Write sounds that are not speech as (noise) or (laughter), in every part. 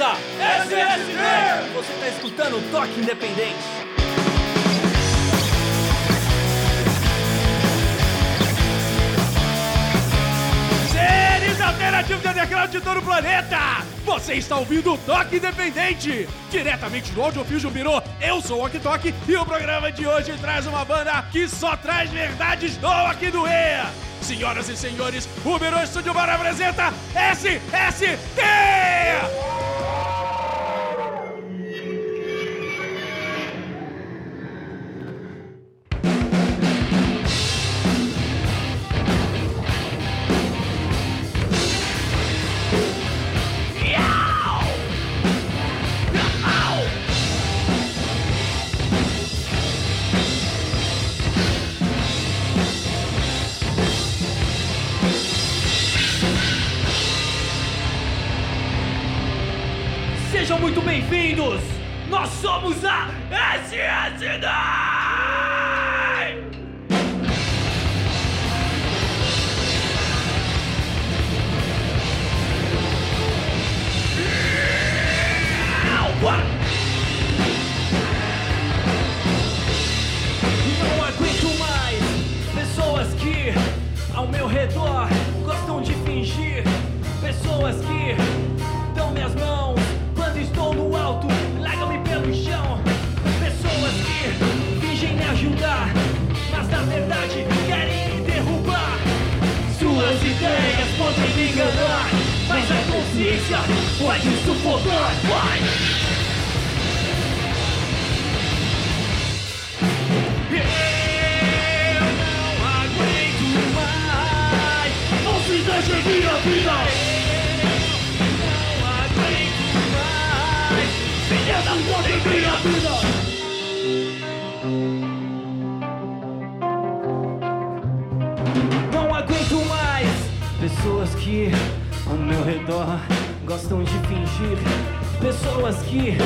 a! Você está escutando o Toque Independente. Seres alternativos de underground de todo o planeta! Você está ouvindo o Toque Independente! Diretamente do Audiofil Jumbirô, eu sou o Ok Tok e o programa de hoje traz uma banda que só traz verdades do aqui do EA! Senhoras e senhores, o Biro Studio Bar apresenta SST! Minha vida. Não aguento mais pessoas que ao meu redor gostam de fingir. Pessoas que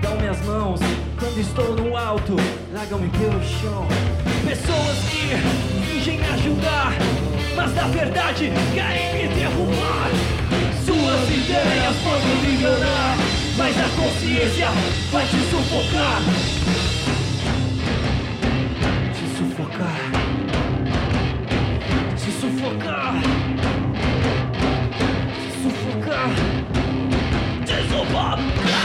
dão minhas mãos quando estou no alto, largam-me pelo chão. Pessoas que fingem ajudar, mas na verdade querem me derrubar. Suas ideias podem me enganar, mas a consciência vai te sufocar. Te sufocar. Te sufocar. Te sufocar. Te sufocar.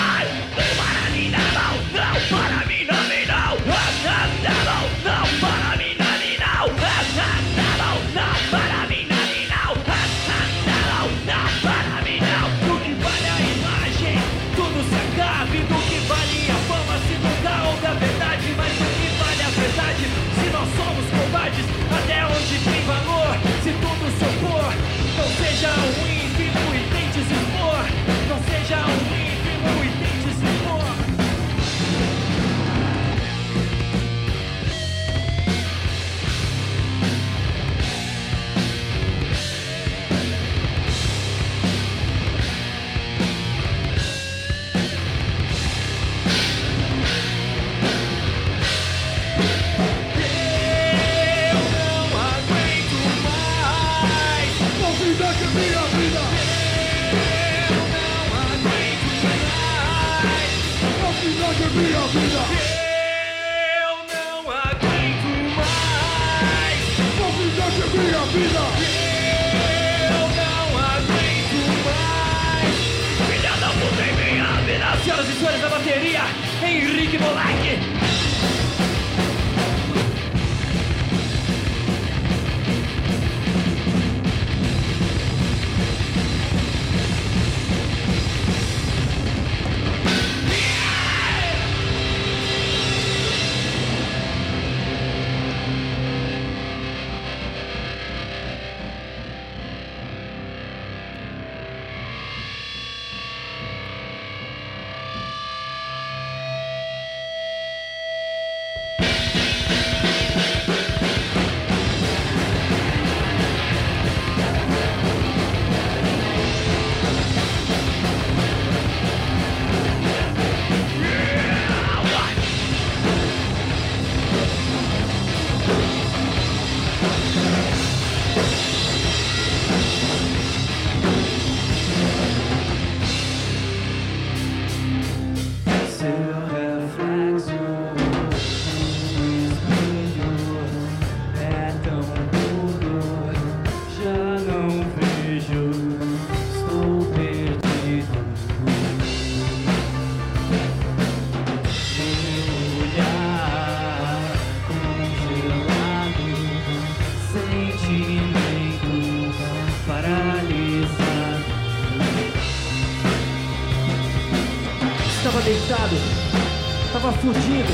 Fudido.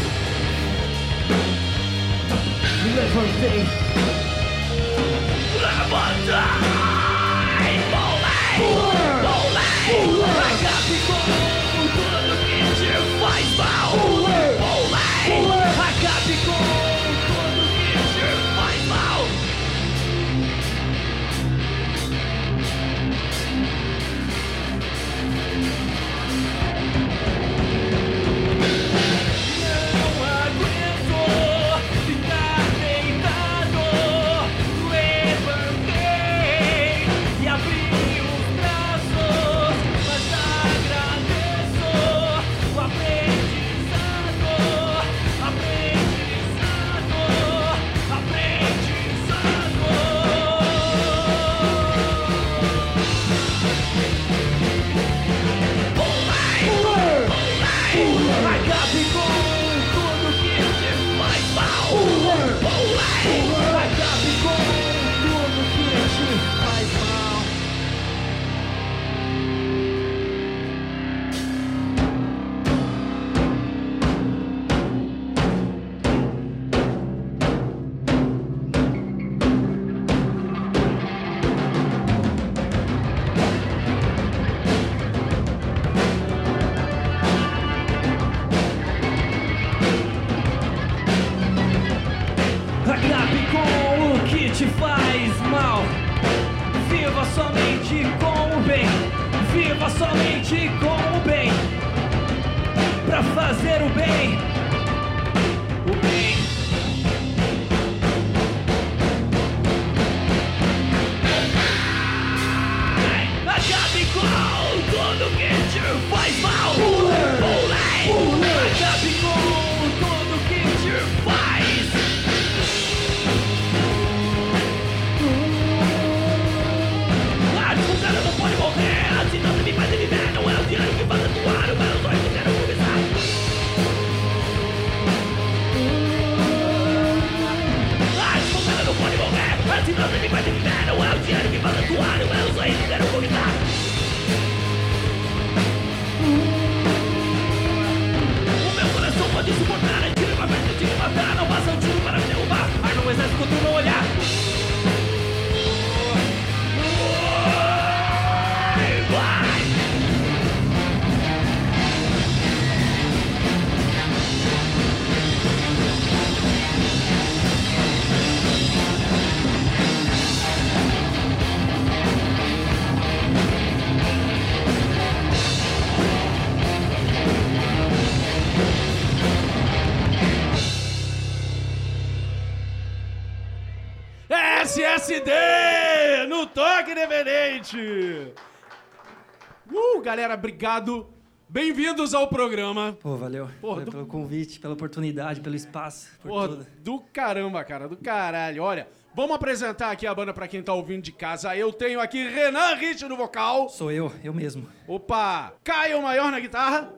Me levantei. SSD no Toque Independente. Uh, galera, obrigado. Bem-vindos ao programa. Pô, valeu. Porra, valeu do- pelo convite, pela oportunidade, pelo espaço, por Porra, tudo. do caramba, cara, do caralho. Olha, vamos apresentar aqui a banda pra quem tá ouvindo de casa. Eu tenho aqui Renan Rich no vocal. Sou eu, eu mesmo. Opa! Caio Maior na guitarra.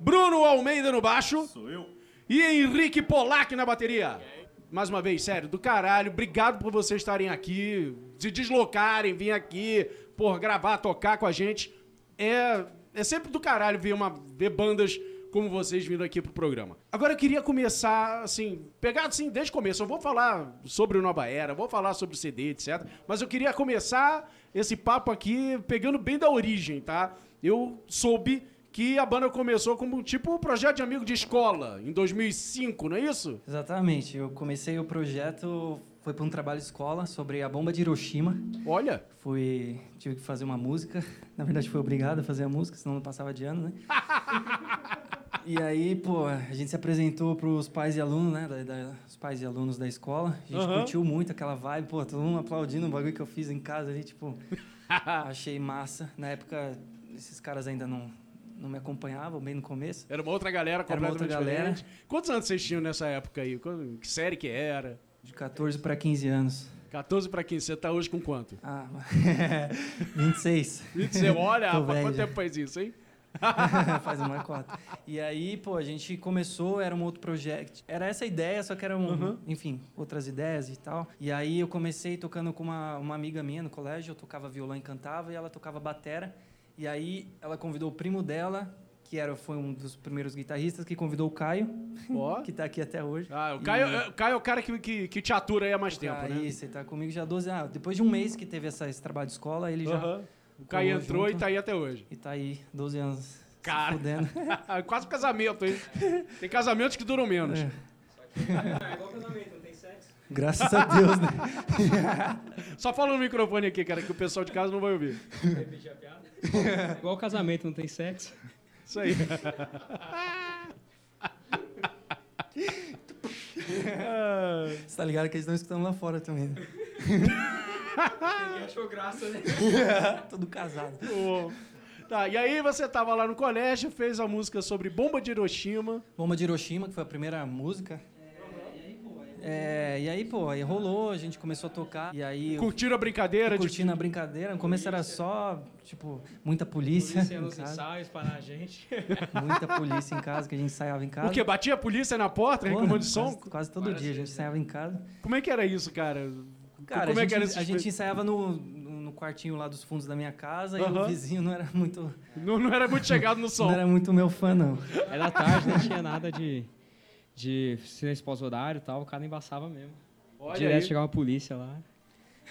Bruno Almeida no baixo. Sou eu. E Henrique Polac na bateria. Mais uma vez, sério, do caralho. Obrigado por vocês estarem aqui, se deslocarem, vir aqui, por gravar, tocar com a gente. É, é sempre do caralho ver, uma, ver bandas como vocês vindo aqui pro programa. Agora eu queria começar, assim, pegar assim desde o começo. Eu vou falar sobre o Nova Era, vou falar sobre o CD, etc. Mas eu queria começar esse papo aqui pegando bem da origem, tá? Eu soube que a banda começou como tipo um projeto de amigo de escola, em 2005, não é isso? Exatamente. Eu comecei o projeto, foi para um trabalho de escola sobre a bomba de Hiroshima. Olha, Fui, tive que fazer uma música. Na verdade, fui obrigado a fazer a música, senão não passava de ano, né? (laughs) E aí, pô, a gente se apresentou para os pais e alunos, né? Da, da- os pais e alunos da escola. A gente Aham. curtiu muito aquela vibe, pô, todo mundo aplaudindo o bagulho que eu fiz em casa ali, tipo, (laughs) achei massa. Na época, esses caras ainda não, não me acompanhavam, bem no começo. era uma outra galera Era uma completamente outra galera. diferente. Quantos anos vocês tinham nessa época aí? Que série que era? De 14 para 15 anos. 14 pra 15, você tá hoje com quanto? Ah, (laughs) 26. E você olha, (laughs) Tô rapaz, quanto tempo faz isso, hein? (laughs) Faz uma quatro. E aí, pô, a gente começou, era um outro projeto. Era essa ideia, só que era, um, Uhum. enfim, outras ideias e tal. E aí eu comecei tocando com uma, uma amiga minha no colégio, eu tocava violão e cantava, e ela tocava batera. E aí ela convidou o primo dela, que era, foi um dos primeiros guitarristas que convidou o Caio, Ó. (laughs) que tá aqui até hoje. Ah, o E- Caio, é- o Caio é o cara que, que, que te atura aí há mais tempo, Ah, né? Isso, ele tá comigo já há 12 anos. Depois de um mês que teve essa, esse trabalho de escola, ele já. Aham. O Caio entrou junto. e tá aí até hoje. E tá aí, 12 anos. Cara. fudendo. (laughs) Quase um casamento, hein? Tem casamentos que duram menos. É. (laughs) Graças a Deus, né? (laughs) Só fala no microfone aqui, cara, que o pessoal de casa não vai ouvir. Repetir a piada? igual casamento, não tem sexo. Isso aí. Você tá ligado que eles estão escutando lá fora também. Né? Ninguém achou graça, né? (laughs) Tudo casado. Tá, e aí você tava lá no colégio, fez a música sobre bomba de Hiroshima. Bomba de Hiroshima, que foi a primeira música. É, e aí, pô, aí rolou, a gente começou a tocar. E aí eu Curtiram a brincadeira? de- curtindo a brincadeira. No começo era só, tipo, muita polícia. Polícia nos casa, ensaios, parar a gente. (laughs) muita polícia em casa, que a gente ensaiava em casa. O quê? Batia a polícia na porta, Porra, reclamando de som? Quase, quase todo Várias dia a gente vezes, ensaiava em casa. Como é que era isso, cara? Cara, Como a, é gente, que era esse a gente ensaiava no, no quartinho lá dos fundos da minha casa e Aham. o vizinho não era muito, Não, não era muito chegado no (laughs) som. não era muito meu fã, não. Era tarde, não tinha nada de, de silêncio pós-horário e tal, o cara embaçava mesmo. Olha Direto aí. chegava a polícia lá.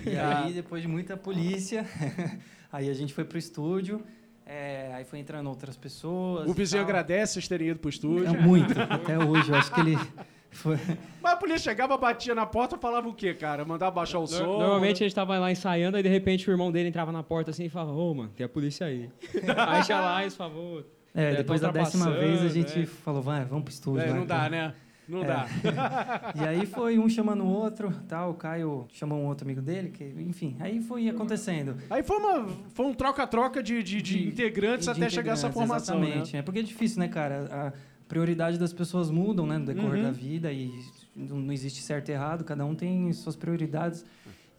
E aí, depois de muita polícia, (laughs) aí a gente foi pro estúdio, é, aí foi entrando outras pessoas. O vizinho tal. agradece vocês terem ido pro estúdio. É, muito, até hoje. Eu acho que ele (laughs) foi. Mas a polícia chegava, batia na porta, falava o quê, cara? Mandava baixar o Nor- som. Normalmente a gente tava lá ensaiando, aí de repente o irmão dele entrava na porta assim e falava, ô, mano, tem a polícia aí. (laughs) aí ia lá falava, "Ô, É, É, depois da décima vez a ultrapassando, gente falou, vai, vamos pro estúdio. É, não dá, então. né? Não É. dá. (laughs) E aí foi um chamando o outro, tal, o Caio chamou um outro amigo dele, que, enfim, aí foi acontecendo. Aí foi, uma, foi um troca-troca de, de, de integrantes de até chegar a essa integrantes, formação, né? Exatamente, é porque é difícil, né, cara? A prioridade das pessoas mudam, né, no decorrer Uhum. da vida e não não existe certo e errado, cada um tem suas prioridades.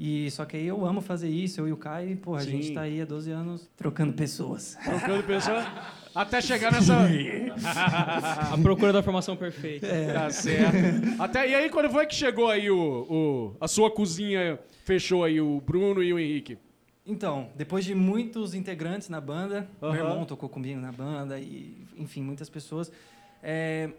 E só que aí eu amo fazer isso, eu e o Caio, e, pô, a Sim. gente tá aí há 12 anos trocando pessoas. Trocando pessoa (laughs) até chegar nessa. a procura da formação perfeita. Tá certo. Até, e aí, quando foi que chegou aí o, o- a sua cozinha, fechou aí o Bruno e o Henrique? Então, depois de muitos integrantes na banda, Aham. meu irmão tocou comigo na banda e, enfim, muitas pessoas. é,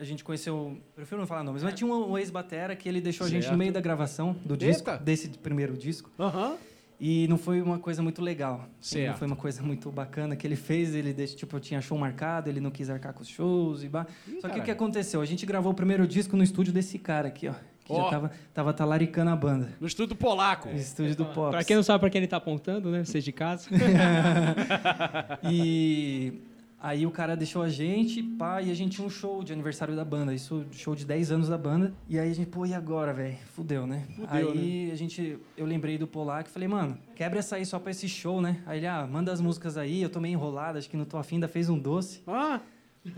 a gente conheceu, prefiro não falar nomes, mas tinha um, um ex-batera que ele deixou a gente Certo. no meio da gravação do disco, Eita. desse primeiro disco. Aham. E não foi uma coisa muito legal. Certo. Não foi uma coisa muito bacana que ele fez. Ele deixou, tipo, tinha show marcado, ele não quis arcar com os shows e bah. Só que o que aconteceu? A gente gravou o primeiro disco no estúdio desse cara aqui, ó. Que Ó. já tava, tava talaricando a banda. No estudo polaco. No estúdio do Pop. Pra quem não sabe pra quem ele tá apontando, né? Vocês de casa. (laughs) E aí o cara deixou a gente, pá, e a gente tinha um show de aniversário da banda. Isso, show de 10 anos da banda. E aí a gente, pô, e agora, velho? Fudeu, né? Fudeu, aí a gente, eu lembrei do Polaco e falei, mano, quebra essa aí só pra esse show, né? Aí ele, ah, manda as músicas aí, eu tô meio enrolado, acho que não tô afim, ainda fez um doce. Ah,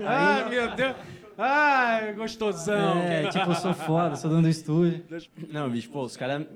ah meu Deus. Ai, gostosão. É, tipo, eu sou foda, sou dono do estúdio. Não, bicho, pô, os caras.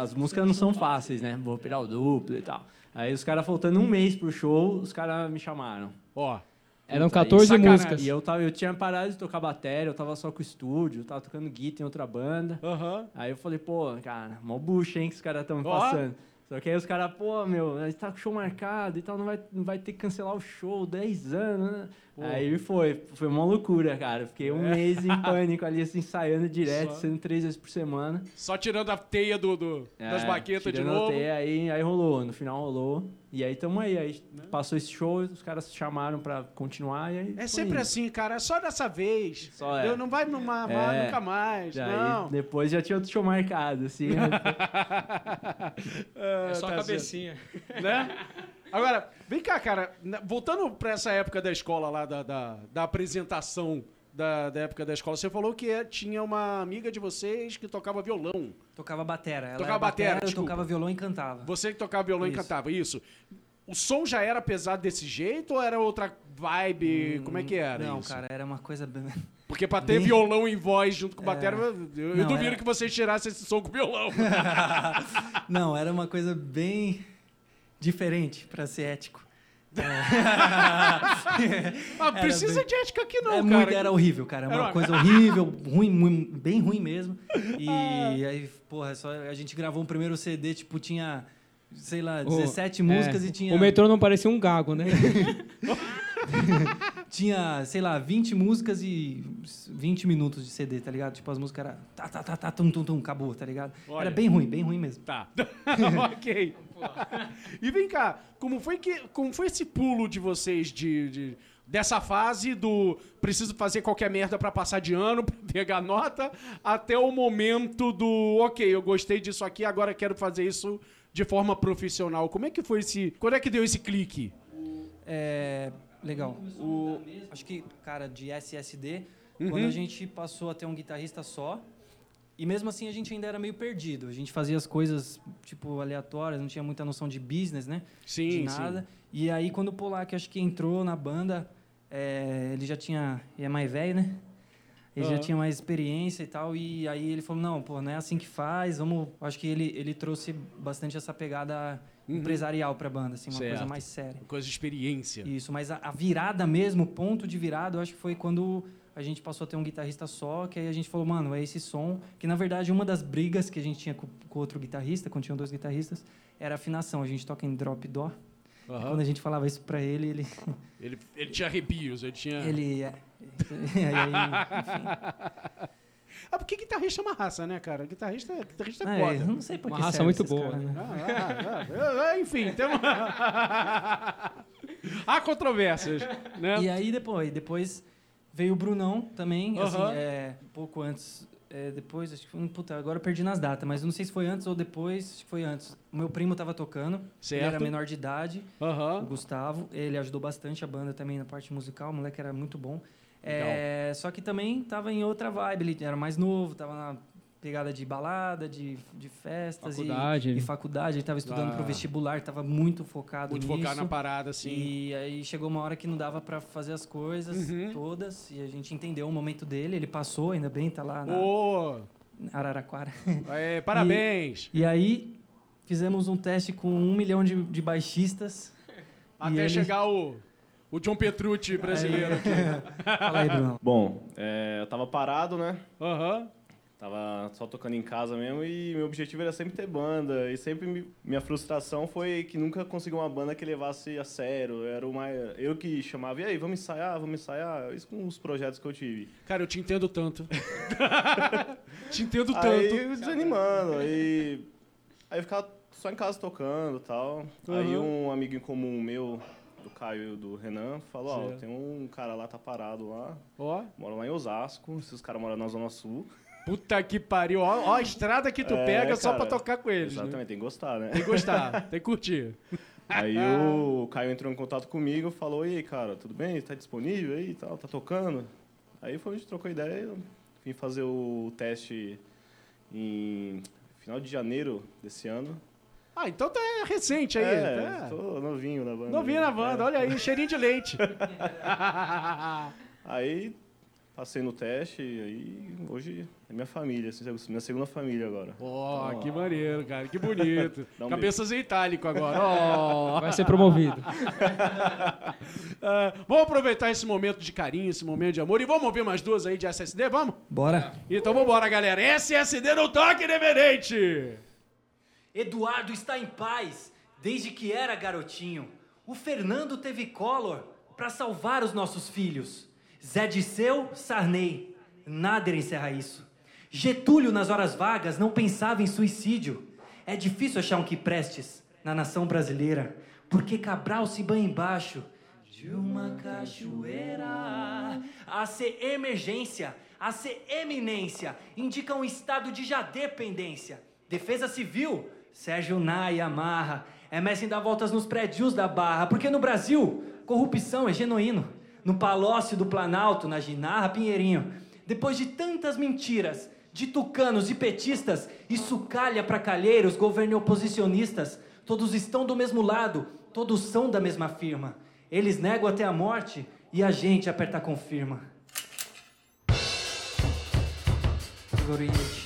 As músicas não são fáceis, né? Vou pegar o duplo e tal. Aí os caras faltando um mês pro show, os caras me chamaram. Ó, Eram Puta, aí 14 sacanagem. músicas. E eu, tava, eu tinha parado de tocar bateria, eu tava só com o estúdio, eu tava tocando guitarra em outra banda. aham. Aí eu falei, pô, cara, mó bucha, hein, que os caras estão me Ó. passando. Só que aí os caras, pô, meu, a gente tá com o show marcado e tal, não vai, não vai ter que cancelar o show, 10 anos, né? Aí foi, foi uma loucura, cara. Fiquei um mês em (laughs) pânico ali, assim, ensaiando direto, Só. sendo três vezes por semana. Só tirando a teia do, do- das É, baquetas de tirando a novo. teia, aí, aí rolou, no final rolou. E aí tamo aí, aí Né? passou esse show, os caras chamaram pra continuar e aí. É sempre indo. assim, cara. É só dessa vez. Só é. Eu não vai numa, É. nunca mais. Aí, não. depois já tinha outro show marcado, assim. Ah, (laughs) (laughs) É só tá a cabecinha. certo. Né? Agora, vem cá, cara. Voltando pra essa época da escola lá, da, da, da apresentação da, da época da escola, você falou que é- tinha uma amiga de vocês que tocava violão. Tocava batera. Ela Tocava era batera, eu desculpa. tocava violão e cantava. Você que tocava violão e Isso. cantava, isso. O som já era pesado desse jeito ou era outra vibe? Como é que era Não, isso? cara, era uma coisa... bem- (laughs) Porque pra ter Bem- violão em voz junto com É. bateria, eu, eu Não, duvido era- que vocês tirassem esse som com violão. (laughs) Não, era uma coisa bem diferente, pra ser ético. (laughs) Ah, precisa bem- de ética aqui não, é cara. muito, era horrível, cara. Era Uma coisa horrível, ruim, mui- bem ruim mesmo. (laughs) E Ah. aí, porra, só, a gente gravou um primeiro CD, tipo, tinha, sei lá, O- 17 músicas É, e tinha, O metrô não parecia um gago, né? (laughs) tinha, sei lá, 20 músicas e 20 minutos de CD, tá ligado? Tipo, as músicas eram tá, tá, tá, tá, tum, tum, tum, acabou, tá ligado? Olha. Era bem ruim, bem ruim mesmo. Tá. (laughs) ok. E vem cá, como foi, que, como foi esse pulo de vocês de, de- dessa fase do preciso fazer qualquer merda pra passar de ano, (laughs) pra pegar nota, até o momento do ok, eu gostei disso aqui, agora quero fazer isso de forma profissional. Como é que foi esse. Quando é que deu esse clique? É, legal. O, acho que, cara, de SSD, quando a gente passou a ter um guitarrista só, e mesmo assim a gente ainda era meio perdido. A gente fazia as coisas, tipo, aleatórias, não tinha muita noção de business, né? Sim, de nada. E aí, quando o Polak, acho que entrou na banda, é, ele já tinha... Ele é mais velho, né? Ele Aham. já tinha mais experiência e tal. E aí ele falou, não, pô, não é assim que faz. Vamos... Acho que ele, ele trouxe bastante essa pegada empresarial pra banda, assim. Uma Certo. coisa mais séria. Coisa de experiência. Isso, mas a, a virada mesmo, o ponto de virada, eu acho que foi quando a gente passou a ter um guitarrista só, que aí a gente falou, mano, é esse som. Que na verdade uma das brigas que a gente tinha com com outro guitarrista, quando tinham dois guitarristas, era a afinação. A gente toca em drop dó. Aham. Quando a gente falava isso pra ele, ele. Ele, ele tinha arrepios, ele tinha. ele é, (laughs) aí, enfim. (laughs) Ah, porque guitarrista é uma raça, né, cara? Guitarrista, guitarrista é Ah, foda. eu não sei por Uma raça muito boa, caras, né? Ah, ah, ah, enfim, tem uma... (laughs) Há controvérsias, né? E aí depois, depois veio o Brunão também, assim, Aham. é, um pouco antes, é, depois, acho que foi, puta, agora eu perdi nas datas, mas eu não sei se foi antes ou depois, acho que foi antes. O meu primo tava tocando, Certo. ele era menor de idade, o Aham. Gustavo, ele ajudou bastante a banda também na parte musical, o moleque era muito bom. É, só que também tava em outra vibe, ele era mais novo, tava na pegada de balada, de, de festas Faculdade. E, e faculdade, ele tava estudando Ah. pro vestibular, tava muito focado Muito nisso. focar na parada, assim. E aí chegou uma hora que não dava pra fazer as coisas Uhum. todas e a gente entendeu o momento dele, ele passou, ainda bem, tá lá na Ô, Araraquara. é, parabéns. E aí fizemos um teste com um milhão de, de baixistas. e Até ele- chegar o, o John Petrucci brasileiro aqui. (laughs) Fala aí, Bruno. Bom, é, eu tava parado, né? Aham. Tava só tocando em casa mesmo e meu objetivo era sempre ter banda. E sempre me- minha frustração foi que nunca consegui uma banda que levasse a sério. Era uma, eu que chamava, e aí, vamos ensaiar, vamos ensaiar. Isso com os projetos que eu tive. Cara, eu te entendo tanto. (laughs) te entendo Aí tanto. desanimando, aí, aí eu ficava só em casa tocando e tal. Aí um amigo em comum meu, do Caio e do Renan, falou, ó, tem um cara lá, tá parado lá, Ó, mora lá em Osasco, esses caras moram na Zona Sul. puta que pariu. Ó, ó a estrada que tu É, pega só pra cara. tocar com eles. Né? Exatamente, tem que gostar, né? Tem que gostar, tem que curtir. (laughs) Aí o Caio entrou em contato comigo, falou, e aí, cara, tudo bem? Tá disponível aí e tal? Tá tocando? Aí foi, a gente trocou ideia, eu vim fazer o teste em final de janeiro desse ano. Ah, então tá recente aí. é, tá. tô novinho na banda. Novinho na É. banda, olha aí, cheirinho de leite. (laughs) Aí passei no teste e aí hoje é minha família, assim, minha segunda família agora. Ó, que maneiro, cara, que bonito. (laughs) Um Cabeças em itálico agora. Ó. (laughs) Vai ser promovido. Ah, vamos aproveitar esse momento de carinho, esse momento de amor e vamos ouvir mais duas aí de SSD, vamos? Bora. Então vambora, galera. SSD no toque independente. Eduardo está em paz desde que era garotinho. O Fernando teve Collor para salvar os nossos filhos. Zé Disseu, Sarney. Nader encerra isso. Getúlio, nas horas vagas, não pensava em suicídio. É difícil achar um que prestes na nação brasileira, porque Cabral se banha embaixo de uma cachoeira. A ser emergência, a ser eminência, indica um estado de já dependência. Defesa Civil, Sérgio Nai amarra. É Messi dar voltas nos prédios da Barra, porque no Brasil, corrupção é genuíno. No Palácio do Planalto, na Ginarra Pinheirinho. Depois de tantas mentiras, de tucanos e petistas, isso calha pra calheiros, governo oposicionistas. Todos estão do mesmo lado, todos são da mesma firma. Eles negam até a morte e a gente aperta confirma. Gorite.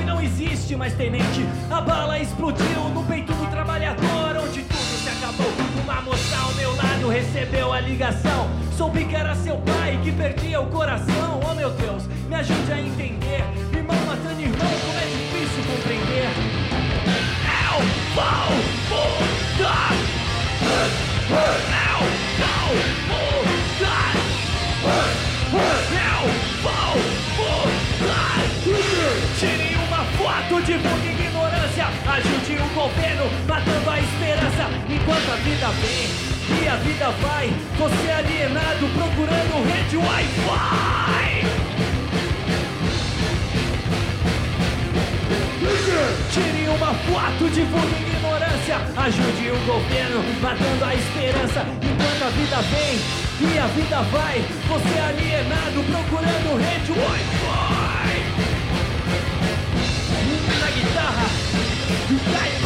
E não existe mais tenente. A bala explodiu no peito do trabalhador, onde tudo se acabou. Uma moça ao meu lado recebeu a ligação. Soube que era seu pai que perdia o coração. Oh meu Deus, me ajude a entender. Irmão matando irmão, como é difícil compreender. Eu vou mudar. Eu vou mudar. Eu vou foto, divulgue ignorância. Ajude o governo, matando a esperança. Enquanto a vida vem e a vida vai, você alienado procurando rede Wi-Fi. Tire uma foto, divulgue ignorância. Ajude o governo, matando a esperança. Enquanto a vida vem e a vida vai, você alienado procurando rede Wi-Fi. Na guitarra, Caio Maior. Tire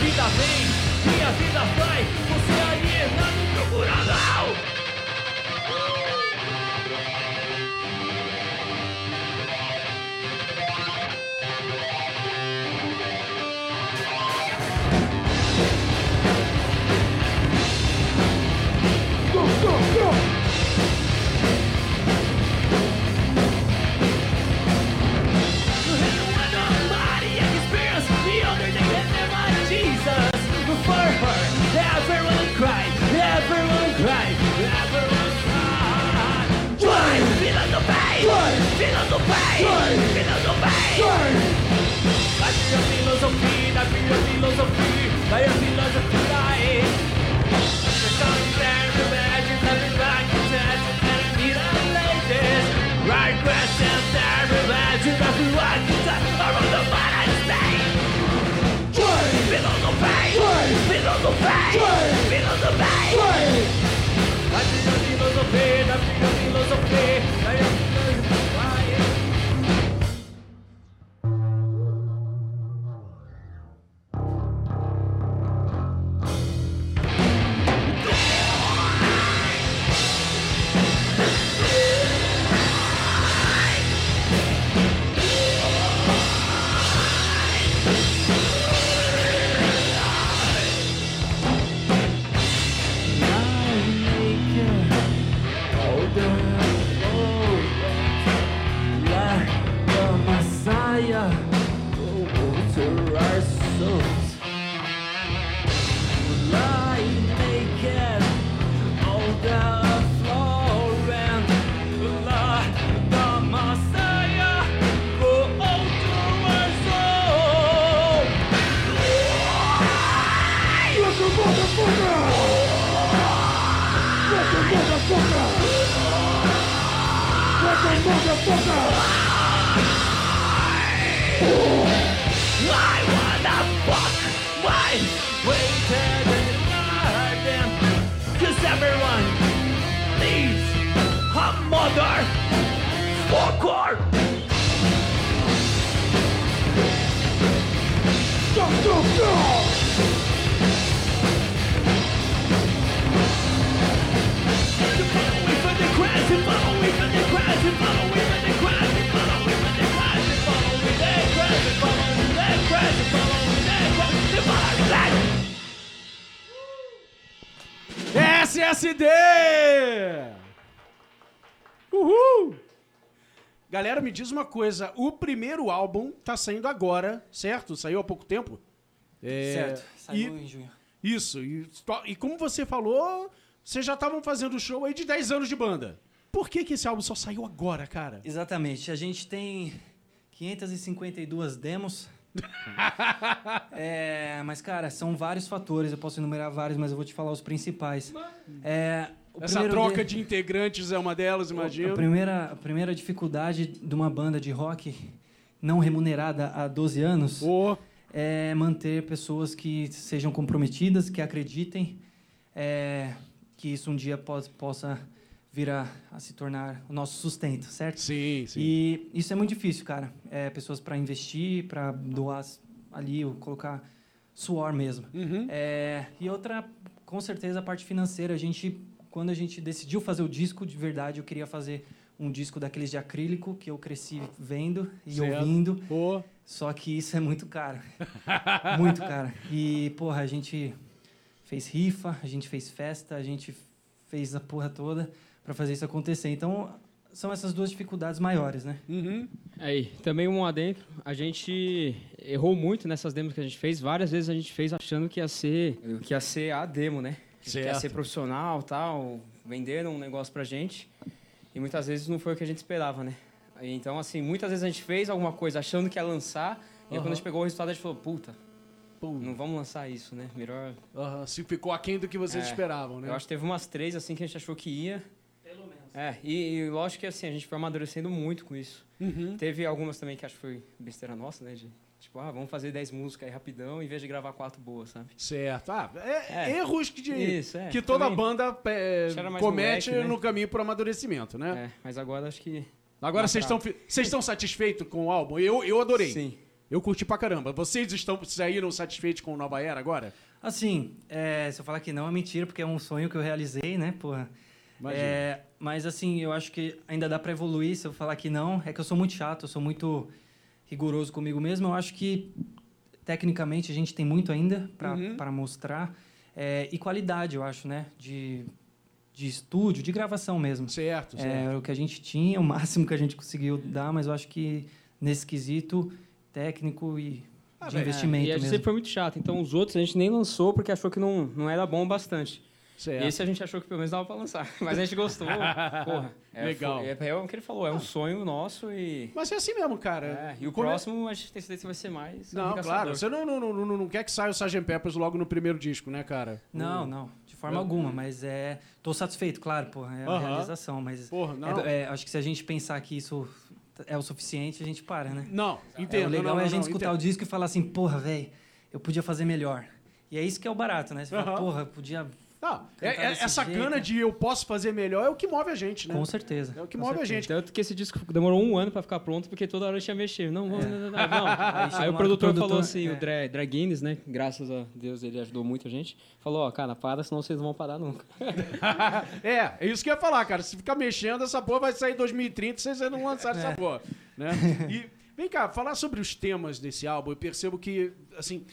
vida vem philosophy. That's your philosophy. That's your philosophy. That's your philosophy. The contrary imagine everybody says and need a latest. Right questions that imagine everyone says are on the balance state. Philosophy. Philosophy. Philosophy. That's your philosophy. That's your philosophy. That's your Galera, me diz uma coisa. O primeiro álbum tá saindo agora, certo? Saiu há pouco tempo? É, Certo, saiu e- em junho. Isso. E, e como você falou, vocês já estavam fazendo show aí de 10 anos de banda. Por que, que esse álbum só saiu agora, cara? Exatamente. A gente tem 552 demos. (laughs) É, mas, cara, são vários fatores. Eu posso enumerar vários, mas eu vou te falar os principais. É, Essa troca de- de integrantes é uma delas, A imagino. primeira, a primeira dificuldade de uma banda de rock não remunerada há 12 anos Ô, é manter pessoas que sejam comprometidas, que acreditem é, que isso um dia pos- possa vir a, a se tornar o nosso sustento, certo? sim, sim. E isso é muito difícil, cara. É, pessoas para investir, para doar ali, ou colocar suor mesmo. Uhum. É, e outra, com certeza, a parte financeira. A gente, quando a gente decidiu fazer o disco, de verdade, eu queria fazer um disco daqueles de acrílico que eu cresci vendo e Certo. ouvindo. Ô, Só que isso é muito caro. (laughs) muito caro. E, porra, a gente fez rifa, a gente fez festa, a gente fez a porra toda para fazer isso acontecer. Então, são essas duas dificuldades maiores, né? uhum. Aí, também um adentro. A gente errou muito nessas demos que a gente fez. Várias vezes a gente fez achando que ia ser, que ia ser a demo, né? Que Certo. ser profissional tal. Venderam um negócio pra gente. E muitas vezes não foi o que a gente esperava, né? Então, assim, muitas vezes a gente fez alguma coisa achando que ia lançar. E aí, quando a gente pegou o resultado, a gente falou, puta, não vamos lançar isso, né? Melhor... Aham, Se ficou aquém do que vocês É, esperavam, né? Eu acho que teve umas três, assim, que a gente achou que ia. Pelo menos. É, e, e lógico que assim, a gente foi amadurecendo muito com isso. Uhum. Teve algumas também que acho que foi besteira nossa, né? De, tipo, ah, vamos fazer 10 músicas aí rapidão, em vez de gravar quatro boas, sabe? Certo. Ah, é, É. erros que, de- Isso, é. que toda Também. banda é, comete moleque, né? no caminho pro amadurecimento, né? É, mas agora acho que. Agora vocês estão vocês estão satisfeitos com o álbum? Eu, eu adorei. Sim. Eu curti pra caramba. Vocês estão saíram satisfeitos com o Nova Era agora? Assim, é, se eu falar que não é mentira, porque é um sonho que eu realizei, né, porra? É, mas assim, eu acho que ainda dá para evoluir. Se eu falar que não, é que eu sou muito chato, eu sou muito rigoroso comigo mesmo. Eu acho que tecnicamente a gente tem muito ainda para Uhum. mostrar É, e qualidade, eu acho, né, de, de estúdio, de gravação mesmo. Certo, certo. É o que a gente tinha, o (laughs) máximo que a gente conseguiu dar, mas eu acho que nesse quesito técnico e Ah, de investimento E a gente mesmo. sempre foi muito chato. Então os outros a gente nem lançou porque achou que não, não era bom bastante. Certo. Esse a gente achou que pelo menos dava pra lançar. (laughs) Mas a gente gostou. (laughs) Porra. É, Legal. foi- é, é o que ele falou, é um sonho nosso e. Mas é assim mesmo, cara. É, e o Come- próximo a gente tem certeza que vai ser mais. Não, claro. Você não, não, não, não, quer que saia o Sgt. Peppers logo no primeiro disco, né, cara? Não, não, de forma alguma, mas é. Tô satisfeito, claro, porra, é a Aham. realização, mas. Porra, não. é- é, acho que se a gente pensar que isso é o suficiente, a gente para, né? Não, entendo. É, o legal não, não, é a gente não, escutar entendo. o disco e falar assim, porra, velho, eu podia fazer melhor. E é isso que é o barato, né? Você fala, Aham. porra, podia. Não, é, é, essa jeito. cana de eu posso fazer melhor é o que move a gente, né? Com certeza. É o que com move a certeza. gente. Tanto que esse disco demorou um ano pra ficar pronto, porque toda hora eu tinha mexer. Não, vamos, não, não, não. (laughs) Aí Aí, o que o produtor, falou produtor- assim, é. o Dra Draguines, né? Graças a Deus ele ajudou muito a gente. Falou, ó, cara, para, senão vocês não vão parar nunca. (laughs) é, é isso que eu ia falar, cara. Se ficar mexendo, essa porra vai sair em 2030 se vocês não lançarem essa porra. Né? E, vem cá, falar sobre os temas desse álbum, eu percebo que, assim,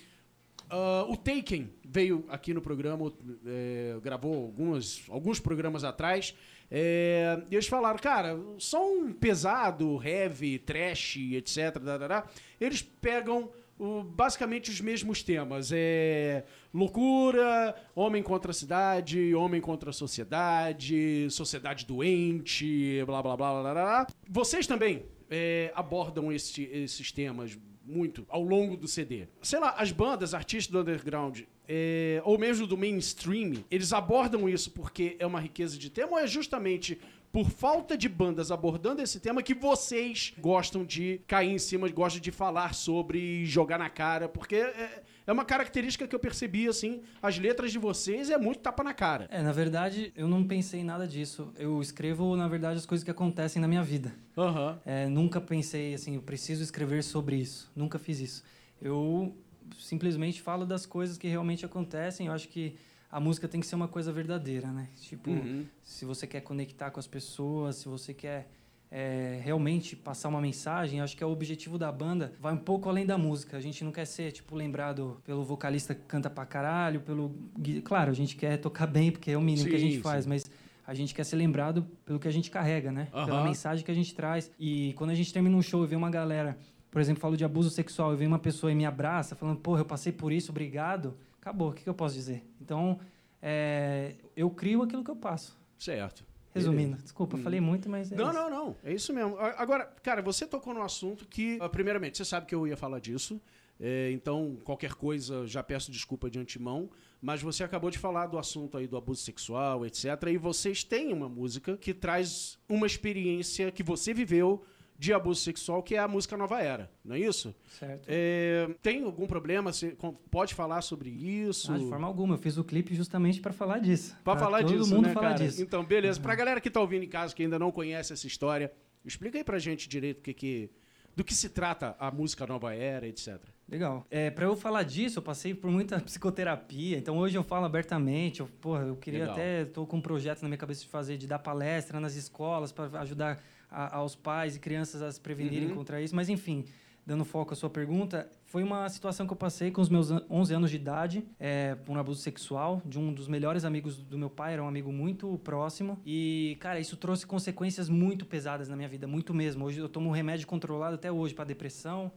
ah, o Taken veio aqui no programa, é, gravou algumas, alguns programas atrás, é, e eles falaram, cara, som pesado, heavy, trash, etc, darará, eles pegam o- basicamente os mesmos temas. É loucura, homem contra a cidade, homem contra a sociedade, sociedade doente, blá blá blá blá blá. blá. Vocês também é, abordam esse- esses temas muito ao longo do CD. Sei lá, as bandas, artistas do underground, é, ou mesmo do mainstream, eles abordam isso porque é uma riqueza de tema ou é justamente por falta de bandas abordando esse tema que vocês gostam de cair em cima, gostam de falar sobre jogar na cara? Porque é, é uma característica que eu percebi, assim, as letras de vocês é muito tapa na cara. É, na verdade, eu não pensei em nada disso. Eu escrevo, na verdade, as coisas que acontecem na minha vida. Aham. É, nunca pensei assim, eu preciso escrever sobre isso. Nunca fiz isso. Eu simplesmente falo das coisas que realmente acontecem. Eu acho que a música tem que ser uma coisa verdadeira, né? Tipo, Uhum. se você quer conectar com as pessoas, se você quer é, realmente passar uma mensagem, acho que é o objetivo da banda vai um pouco além da música. A gente não quer ser, tipo, lembrado pelo vocalista que canta pra caralho, pelo... Claro, a gente quer tocar bem, porque é o mínimo que a Sim, gente faz, sim. mas a gente quer ser lembrado pelo que a gente carrega, né? Pela Aham. mensagem que a gente traz. E quando a gente termina um show e vê uma galera, por exemplo, falo de abuso sexual, e vem uma pessoa e me abraça, falando, porra, eu passei por isso, obrigado, acabou, o que, que eu posso dizer? Então, é, eu crio aquilo que eu passo. Certo. Resumindo, desculpa, falei muito, mas é Não, isso. não, não. É isso mesmo. Agora, cara, você tocou num assunto que, primeiramente, você sabe que eu ia falar disso. é, então, qualquer coisa, já peço desculpa de antemão. Mas você acabou de falar do assunto aí do abuso sexual, etc. E vocês têm uma música que traz uma experiência que você viveu de abuso sexual, que é a música Nova Era, não é isso? Certo. É, tem algum problema? Você pode falar sobre isso? Ah, de forma alguma, eu fiz o clipe justamente para falar disso. Pra falar todo disso, mundo né, falar cara? disso. Então, beleza. Pra galera que tá ouvindo em casa, que ainda não conhece essa história, explica aí pra gente direito o que que, do que se trata a música Nova Era, etc. Legal. É, para eu falar disso, eu passei por muita (laughs) psicoterapia, então hoje eu falo abertamente. Eu, porra, eu queria Legal. até, tô com um projeto na minha cabeça de fazer, de dar palestra nas escolas para ajudar a- aos pais e crianças a se prevenirem Uhum. contra isso. Mas enfim, dando foco à sua pergunta, foi uma situação que eu passei com os meus an- 11 anos de idade, é, por um abuso sexual de um dos melhores amigos do meu pai, era um amigo muito próximo. E, cara, isso trouxe consequências muito pesadas na minha vida, muito mesmo. Hoje eu tomo um remédio controlado até hoje para depressão,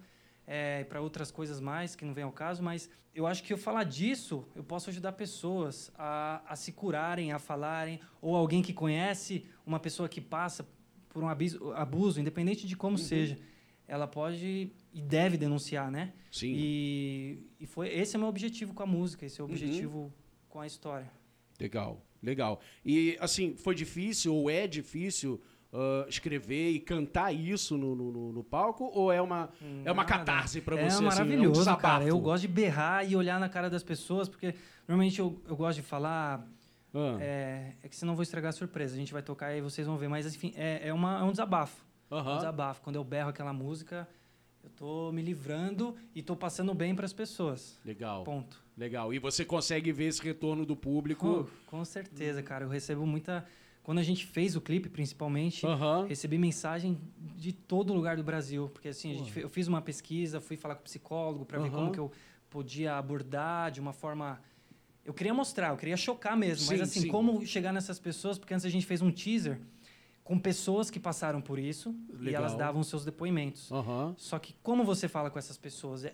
é, para outras coisas mais que não vem ao caso, mas eu acho que eu falar disso, eu posso ajudar pessoas a, a se curarem, a falarem, ou alguém que conhece uma pessoa que passa por um abiso, abuso, independente de como seja, ela pode e deve denunciar, né? Sim. E, e foi esse é o meu objetivo com a música, esse é o objetivo com a história. Legal, legal. E, assim, foi difícil ou é difícil ah, escrever e cantar isso no, no- no- no palco? Ou é uma, é uma catarse pra é você? assim, maravilhoso, um cara. Eu gosto de berrar e olhar na cara das pessoas, porque normalmente eu, eu gosto de falar Ah, É, é que senão vou estragar a surpresa. A gente vai tocar e vocês vão ver. Mas, enfim, é, é, uma, é um desabafo. É um desabafo. Quando eu berro aquela música, eu tô me livrando e tô passando bem para as pessoas. Legal, Ponto. legal. E você consegue ver esse retorno do público? Uh, com certeza, cara. Eu recebo muita... Quando a gente fez o clipe, principalmente, recebi mensagem de todo lugar do Brasil. Porque, assim, a gente, eu fiz uma pesquisa, fui falar com o psicólogo para ver como que eu podia abordar de uma forma... Eu queria mostrar, eu queria chocar mesmo. Sim, mas, assim, sim. como chegar nessas pessoas? Porque antes a gente fez um teaser com pessoas que passaram por isso e Legal. elas davam seus depoimentos. Aham. Só que como você fala com essas pessoas? É-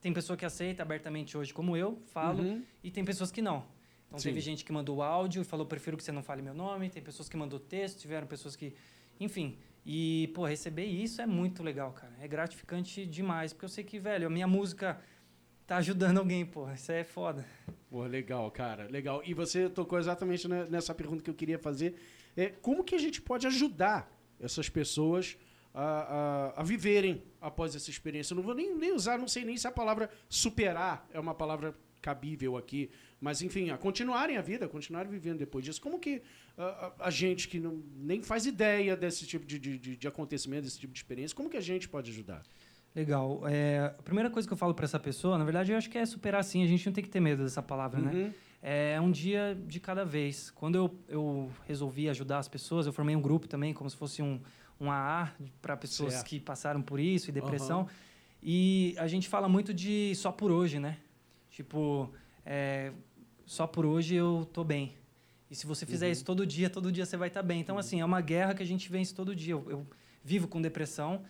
Tem pessoa que aceita abertamente hoje, como eu falo, Uhum. e tem pessoas que não. Então Sim. teve gente que mandou áudio e falou, prefiro que você não fale meu nome. Tem pessoas que mandou texto, tiveram pessoas que... Enfim, e, pô, receber isso é muito legal, cara. É gratificante demais, porque eu sei que, velho, a minha música tá ajudando alguém, pô. Isso é foda. Pô, legal, cara, legal. E você tocou exatamente ne- nessa pergunta que eu queria fazer. É, como que a gente pode ajudar essas pessoas a, a, a viverem após essa experiência? Eu não vou nem, nem usar, não sei nem se a palavra superar é uma palavra cabível aqui, mas enfim, a continuarem a vida, a continuarem vivendo depois disso. Como que a, a- a gente que não, nem faz ideia desse tipo de, de- de acontecimento, desse tipo de experiência, como que a gente pode ajudar? Legal. É, a primeira coisa que eu falo para essa pessoa, na verdade, eu acho que é superar sim. A gente não tem que ter medo dessa palavra, né? Uhum. É um dia de cada vez. Quando eu, eu resolvi ajudar as pessoas, eu formei um grupo também, como se fosse um, um AA para pessoas Certo. que passaram por isso e depressão. Aham. E a gente fala muito de só por hoje, né? Tipo, é, só por hoje eu tô bem. E se você Uhum. fizer isso todo dia, todo dia você vai estar bem. Então, assim, é uma guerra que a gente vence todo dia. Eu, eu vivo com depressão,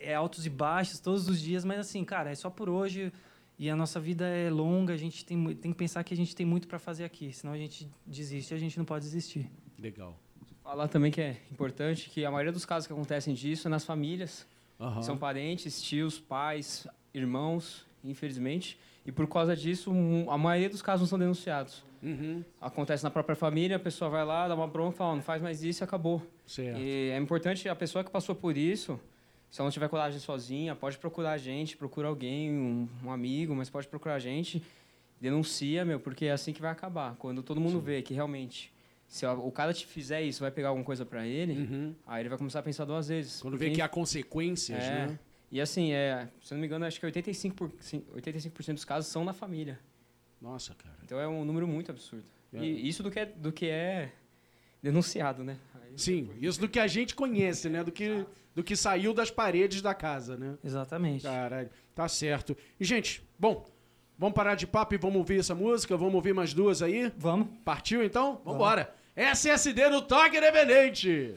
é altos e baixos todos os dias, mas assim, cara, é só por hoje. E a nossa vida é longa, a gente tem, tem que pensar que a gente tem muito para fazer aqui, senão a gente desiste e a gente não pode desistir. Legal. Falar também que é importante que a maioria dos casos que acontecem disso é nas famílias. Aham. São parentes, tios, pais, irmãos, infelizmente. E por causa disso, a maioria dos casos não são denunciados. Uhum. Acontece na própria família, a pessoa vai lá, dá uma bronca, fala, "Ó, não faz mais isso e acabou. Certo. E é importante a pessoa que passou por isso, se ela não tiver coragem sozinha, pode procurar a gente, procura alguém, um, um amigo, mas pode procurar a gente, denuncia, meu, porque é assim que vai acabar. Quando todo mundo vê que realmente, se o cara te fizer isso, vai pegar alguma coisa pra ele, Uhum. aí ele vai começar a pensar duas vezes. Quando vê que há consequências, é. né? E assim, é, se eu não me engano, acho que 85%, por, sim, 85 dos casos são na família. Nossa, cara. Então é um número muito absurdo. É. E isso do que é, do que é denunciado, né? Aí- Sim, isso do que a gente conhece, né? Do que, do que saiu das paredes da casa, né? Exatamente. Caralho, tá certo. E, gente, bom, vamos parar de papo e vamos ouvir essa música? Vamos ouvir mais duas aí? Vamos. Partiu então? Vambora. SSD no Toque Independente.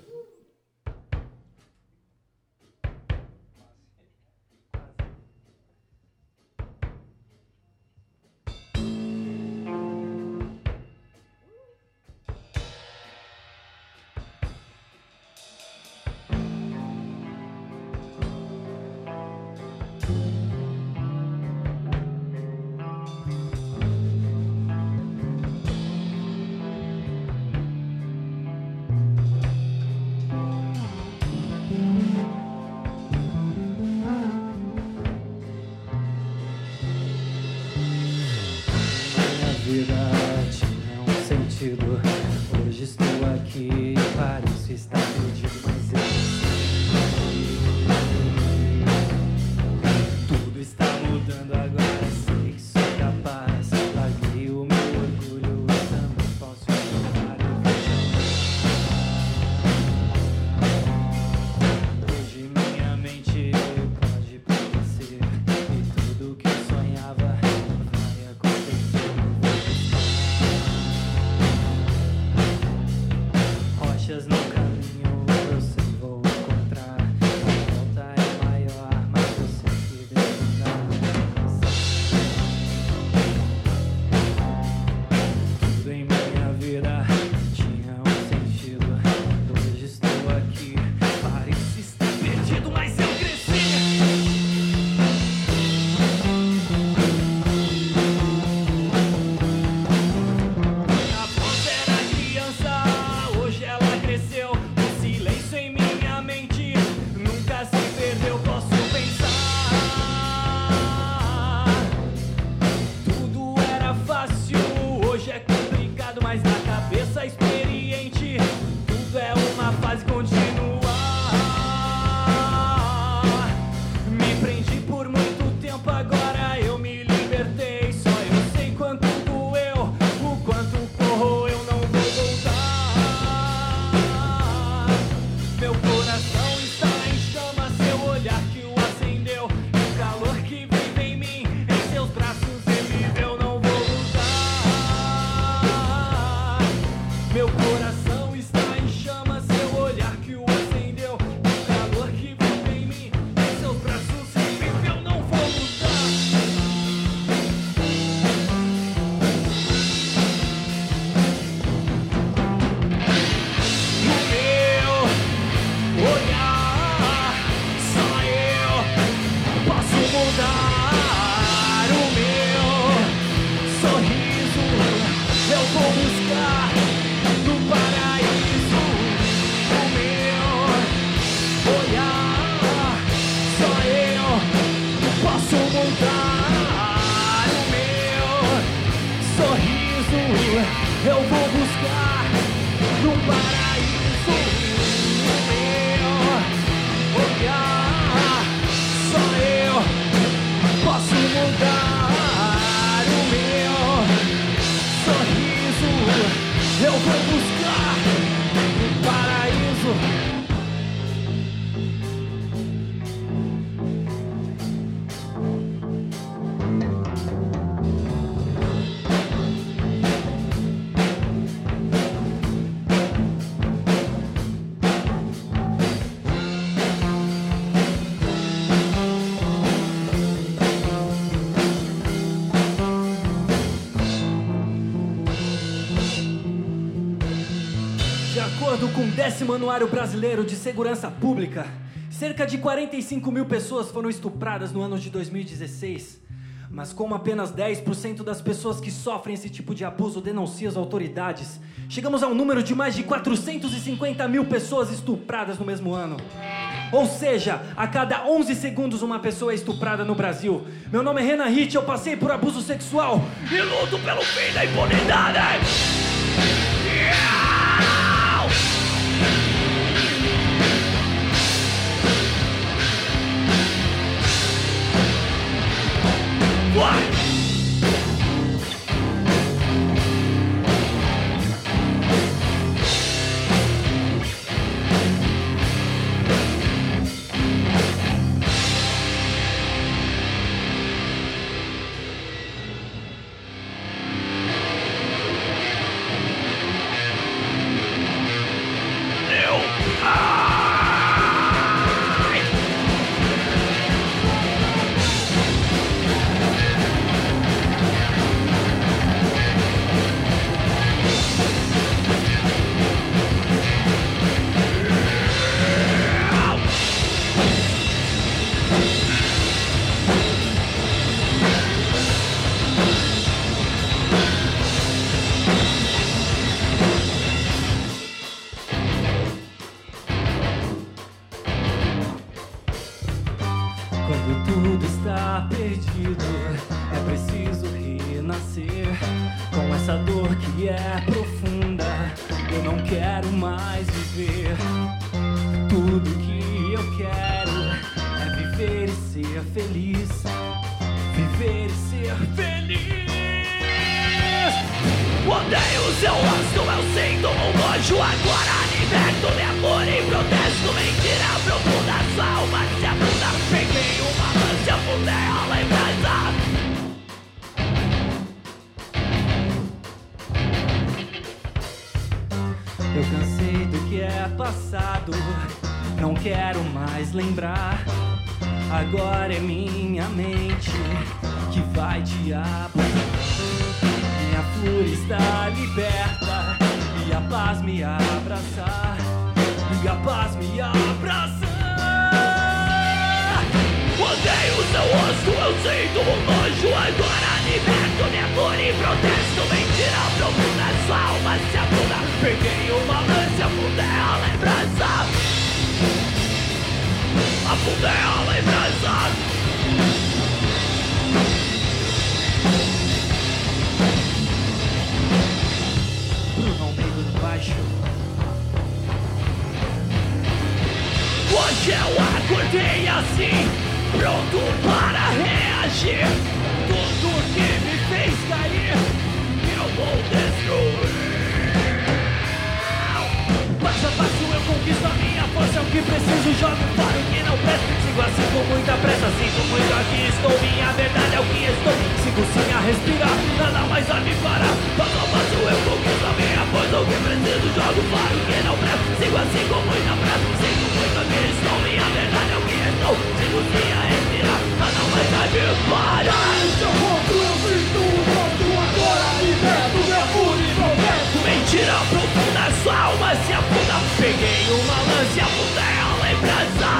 De acordo com o décimo Anuário Brasileiro de Segurança Pública, cerca de 45 mil pessoas foram estupradas no ano de 2016. Mas como apenas 10% das pessoas que sofrem esse tipo de abuso denunciam as autoridades, chegamos a um número de mais de 450 mil pessoas estupradas no mesmo ano. Ou seja, a cada 11 segundos uma pessoa é estuprada no Brasil. Meu nome é Renan Hit, eu passei por abuso sexual E luto pelo fim da impunidade. Vai! Passado, não quero mais lembrar. Agora é minha mente que vai diabo. Minha fúria está liberta e a paz me abraçar. E a paz me abraçar. Odeio seu rosto, eu sinto um nojo. Agora liberto minha amor em protesto Mentira profunda, sua alma se afunda. Peguei uma ânsia, afundei a lembrança. Afundei a lembrança. Bruno Almeida baixo. Hoje eu acordei assim, pronto para reagir. Tudo que me fez cair, eu vou destruir. Passo a passo eu conquisto a minha força, é o que preciso, jogo fora o que não presta. Sigo assim com muita pressa, sinto muito aqui estou, minha verdade é o que estou. Sigo sim a respirar, nada mais vai me parar. Passo a passo eu conquisto a minha força, o que preciso, jogo fora o que não presta. Sigo assim com muita pressa, sinto muito aqui estou, minha verdade é o que e. Peguei uma lance, afundei a lembrança.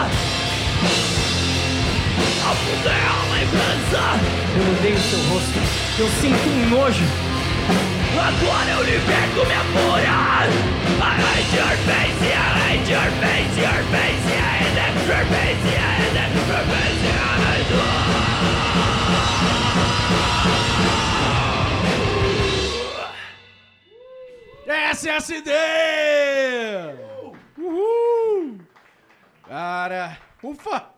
Afundei a lembrança. Eu odeio seu rosto, eu sinto um nojo. Agora eu liberto minha fúria I hate your face, I hate your face, your face, I hate your face, I hate your face, I hate SSD! Uhul! Cara, ufa!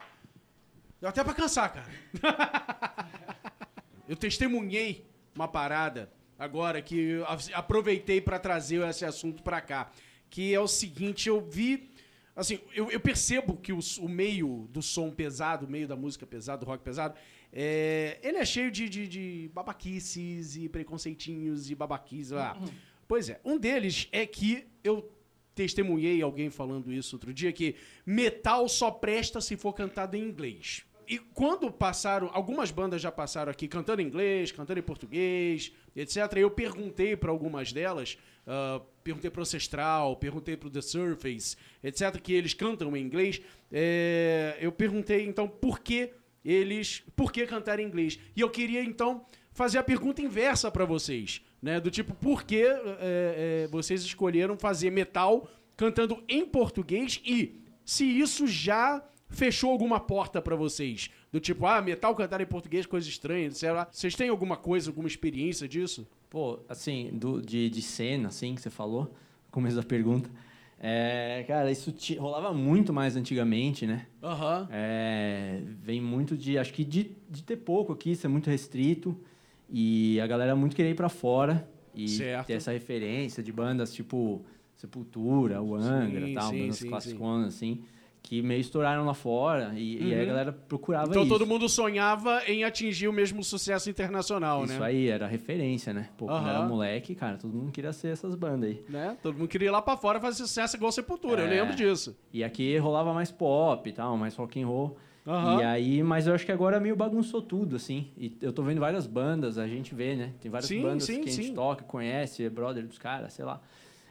Deu até pra cansar, cara. (laughs) Eu testemunhei uma parada agora que aproveitei pra trazer esse assunto pra cá. Que é o seguinte, eu vi. Assim, eu, eu percebo que o, o meio do som pesado, o meio da música pesada, do rock pesado, é, ele é cheio de, de, de babaquices e preconceitinhos e babaquices. lá. Pois é, um deles é que eu testemunhei alguém falando isso outro dia, que metal só presta se for cantado em inglês. E quando passaram, algumas bandas já passaram aqui cantando em inglês, cantando em português, etc. Eu perguntei para algumas delas, ah, perguntei pro Ancestral, perguntei pro The Surface, etc., que eles cantam em inglês. É, eu perguntei então por que eles, por que cantar em inglês? E eu queria então fazer a pergunta inversa para vocês, né? Do tipo, por que é, é, vocês escolheram fazer metal cantando em português e se isso já fechou alguma porta pra vocês? Do tipo, ah, metal cantar em português, coisa estranha, sei lá. Vocês têm alguma coisa, alguma experiência disso? Pô, assim, do, de, de cena, assim, que você falou, no começo da pergunta. É, cara, isso ti- rolava muito mais antigamente, né? Aham. É, vem muito de, acho que de, de ter pouco aqui, ser muito restrito. E a galera muito querer ir pra fora e Certo. ter essa referência de bandas tipo Sepultura, o Angra Sim, tal, sim, bandas sim, classiconas, assim, que meio estouraram lá fora. E, e aí a galera procurava Então isso. todo mundo sonhava em atingir o mesmo sucesso internacional, Isso né? aí, era referência, né? Pô, quando era moleque, cara, todo mundo queria ser essas bandas aí. né? Todo mundo queria ir lá pra fora fazer sucesso igual Sepultura, eu É. lembro disso. E aqui rolava mais pop e tal, mais rock and roll. Aham. E aí, mas eu acho que agora meio bagunçou tudo, assim. E eu tô vendo várias bandas, a gente vê, né? Tem várias Sim, bandas sim, que a gente sim. toca, conhece, é brother dos caras, sei lá.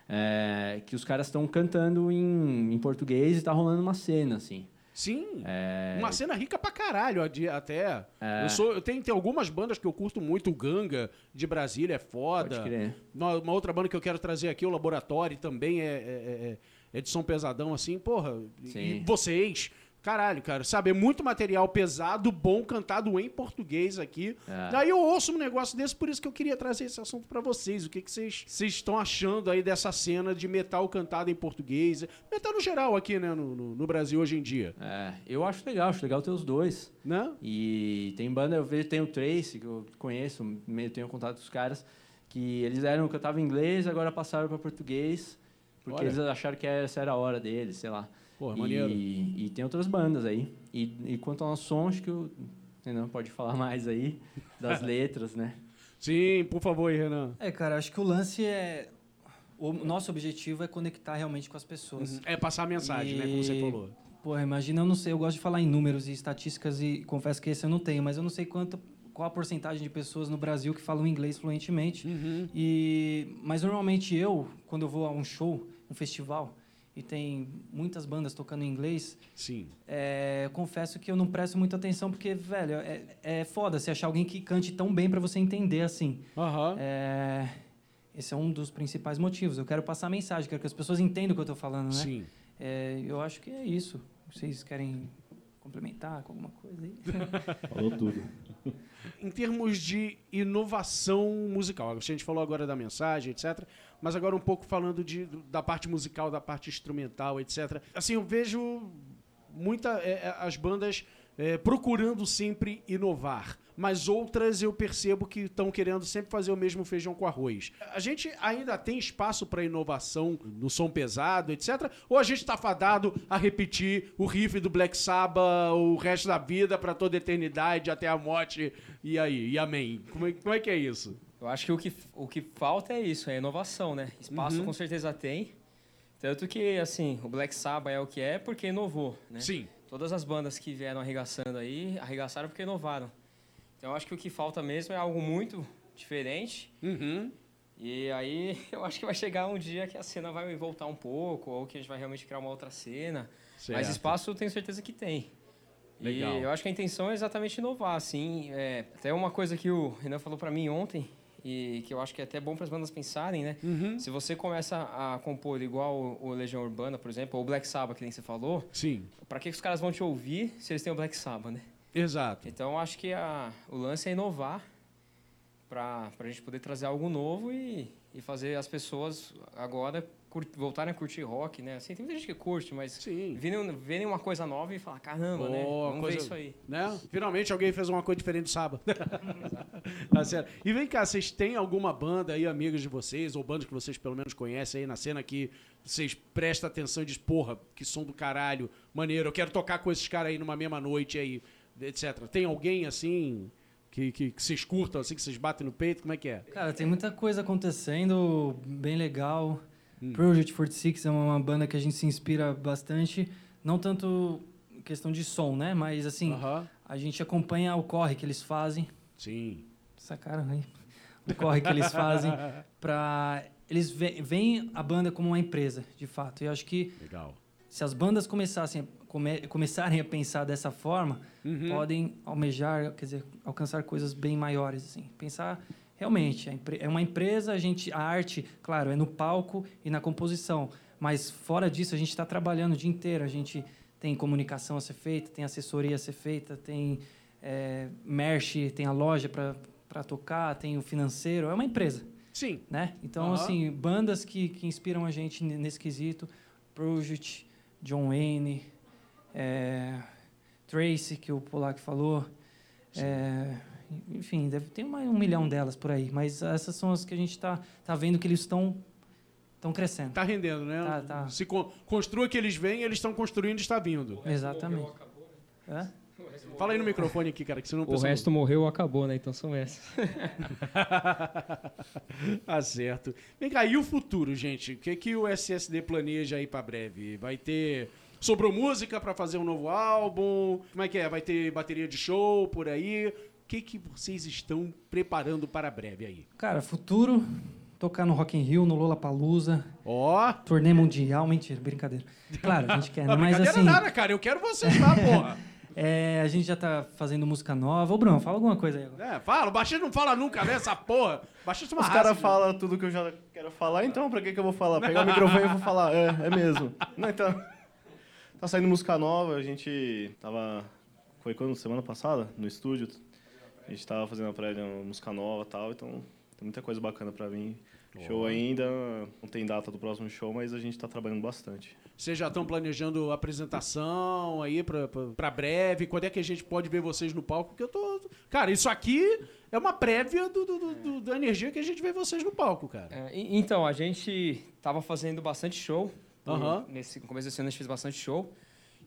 É, que os caras estão cantando em, em português e tá rolando uma cena, assim. Sim. É, Uma cena rica pra caralho, até. Eu, sou, eu tenho, tem algumas bandas que eu curto muito, o Ganga, de Brasília, é foda. Pode crer. Uma, uma outra banda que eu quero trazer aqui, o Laboratório, também é, é, é- é de som pesadão, assim, porra. E Sim. vocês, Caralho, cara, sabe? É muito material pesado, bom, cantado em português aqui. É. Daí eu ouço um negócio desse, por isso que eu queria trazer esse assunto pra vocês. O que vocês estão achando aí dessa cena de metal cantado em português? Metal no geral aqui, né, no, no- no Brasil hoje em dia, É, eu acho legal, acho legal ter os dois. né? E tem banda, eu vejo, tem o Trace, que eu conheço, meio tenho contato com os caras, que eles eram, cantavam em inglês, agora passaram para português, porque Olha. eles acharam que essa era a hora deles, sei lá. Pô, e, maneiro. e tem outras bandas aí. E, e quanto ao nosso som, acho que o Renan pode falar mais aí das (laughs) letras, né? Sim, por favor, aí, Renan. É, cara, acho que o lance é. O nosso objetivo é conectar realmente com as pessoas. É passar a mensagem, né, como você E- falou. Porra, imagina, eu não sei, eu gosto de falar em números e estatísticas e confesso que esse eu não tenho, mas eu não sei quanto, qual a porcentagem de pessoas no Brasil que falam inglês fluentemente. Uhum. E, mas normalmente eu, quando eu vou a um show, um festival, e tem muitas bandas tocando em inglês, Sim. é, confesso que eu não presto muita atenção porque, velho, é, é foda você achar alguém que cante tão bem para você entender assim. Aham. É, esse é um dos principais motivos. Eu quero passar a mensagem, quero que as pessoas entendam o que eu estou falando, né? Sim. É, eu acho que é isso. Vocês querem complementar com alguma coisa aí? (laughs) Falou tudo. Em termos de inovação musical, a gente falou agora da mensagem, etc. Mas agora um pouco falando de, da parte musical, da parte instrumental, etc. Assim, eu vejo muita é, é, as bandas é, procurando sempre inovar, mas outras eu percebo que estão querendo sempre fazer o mesmo feijão com arroz. A gente ainda tem espaço para inovação no som pesado, etc. Ou a gente está fadado a repetir o riff do Black Sabbath o resto da vida para toda eternidade até a morte e aí e amém? Como é, como é que é isso? Eu acho que o que, o que falta é isso, é inovação, né? Espaço Uhum. com certeza tem. Tanto que, assim, o Black Sabbath é o que é porque inovou, né? Sim. Todas as bandas que vieram arregaçando aí, arregaçaram porque inovaram. Então, eu acho que o que falta mesmo é algo muito diferente. Uhum. E aí, (laughs) eu acho que vai chegar um dia que a cena vai voltar um pouco, ou que a gente vai realmente criar uma outra cena. Certo. Mas espaço eu tenho certeza que tem. Legal. E eu acho que a intenção é exatamente inovar, assim. É, até uma coisa que o Renan falou para mim ontem, e que eu acho que é até bom para as bandas pensarem, né? Uhum. Se você começa a compor igual o o Legião Urbana, por exemplo, ou o Black Sabbath, que nem você falou, Sim. para que que os caras vão te ouvir se eles têm o Black Sabbath, né? Exato. Então, eu acho que a, o lance é inovar para a gente poder trazer algo novo e, e fazer as pessoas agora voltarem a curtir rock, né? Assim, tem muita gente que curte, mas Sim. verem, verem uma coisa nova e falar, caramba, né? Pô, Vamos coisa- ver isso aí. Né? Finalmente alguém fez uma coisa diferente do sábado. (laughs) tá certo. E vem cá, vocês têm alguma banda aí, amigos de vocês, ou bandas que vocês pelo menos conhecem aí na cena que vocês prestam atenção e dizem, porra, que som do caralho, maneiro, eu quero tocar com esses caras aí numa mesma noite aí, etc. Tem alguém assim que, que, que vocês curtam, assim, que vocês batem no peito? Como é que é? Cara, tem muita coisa acontecendo, bem legal. Hum. Project 46 é uma banda que a gente se inspira bastante, não tanto questão de som, né? Mas assim, Aham. a gente acompanha o corre que eles fazem. Sim. Sacaram aí? O corre que eles fazem (laughs) para eles ve- veem a banda como uma empresa, de fato. E eu acho que Legal. se as bandas começassem come- começarem a pensar dessa forma, Uhum. podem almejar, quer dizer, alcançar coisas bem maiores assim. Pensar realmente, é uma empresa, a gente a arte, claro, é no palco e na composição, mas fora disso a gente está trabalhando o dia inteiro, a gente tem comunicação a ser feita, tem assessoria a ser feita, tem é, merch, tem a loja para tocar, tem o financeiro, é uma empresa Sim. né? Então, Aham. assim, bandas que, que inspiram a gente ne- nesse quesito, Project, John Wayne, é, Tracy, que o Polak falou, é, enfim, deve ter uma, um milhão delas por aí, mas essas são as que a gente está tá vendo que eles estão estão crescendo. Tá rendendo, né? Tá, tá. Se con construa que eles vêm, eles estão construindo e está vindo. Exatamente. É? Fala aí no microfone aqui, cara, que senão o O pessoal... resto morreu, acabou, né? Então são essas. (laughs) tá certo. Vem cá, e o futuro, gente? O que, que o SSD planeja aí pra breve? Vai ter. Sobrou música pra fazer um novo álbum? Como é que é? Vai ter bateria de show por aí? O que, que vocês estão preparando para breve aí? Cara, futuro, tocar no Rock in Rio, no Lollapalooza, Ó! turnê mundial, mentira, brincadeira. Claro, a gente quer, né? (laughs) Não, mas brincadeira assim... nada, cara. Eu quero vocês lá, porra. (laughs) É, a gente já tá fazendo música nova. Ô, Bruno, fala alguma coisa aí agora. É, fala, o baixista não fala nunca nessa porra. O baixista é uma Os caras falam tudo que eu já quero falar, então pra que, que eu vou falar? Pegar o (laughs) microfone e vou falar, é, é mesmo. Não, então. tá saindo música nova, a gente tava. Foi quando? Semana passada? No estúdio. A gente tava fazendo a prévia, uma música nova e tal, então tem muita coisa bacana pra vir. Show ainda, não tem data do próximo show, mas a gente tá trabalhando bastante. Vocês já estão planejando apresentação aí pra breve? Quando é que a gente pode ver vocês no palco? Porque eu tô. Cara, isso aqui é uma prévia do, do- do- do- da energia que a gente vê vocês no palco, cara. É, então, a gente tava fazendo bastante show. Aham. Nesse no começo desse ano a gente fez bastante show.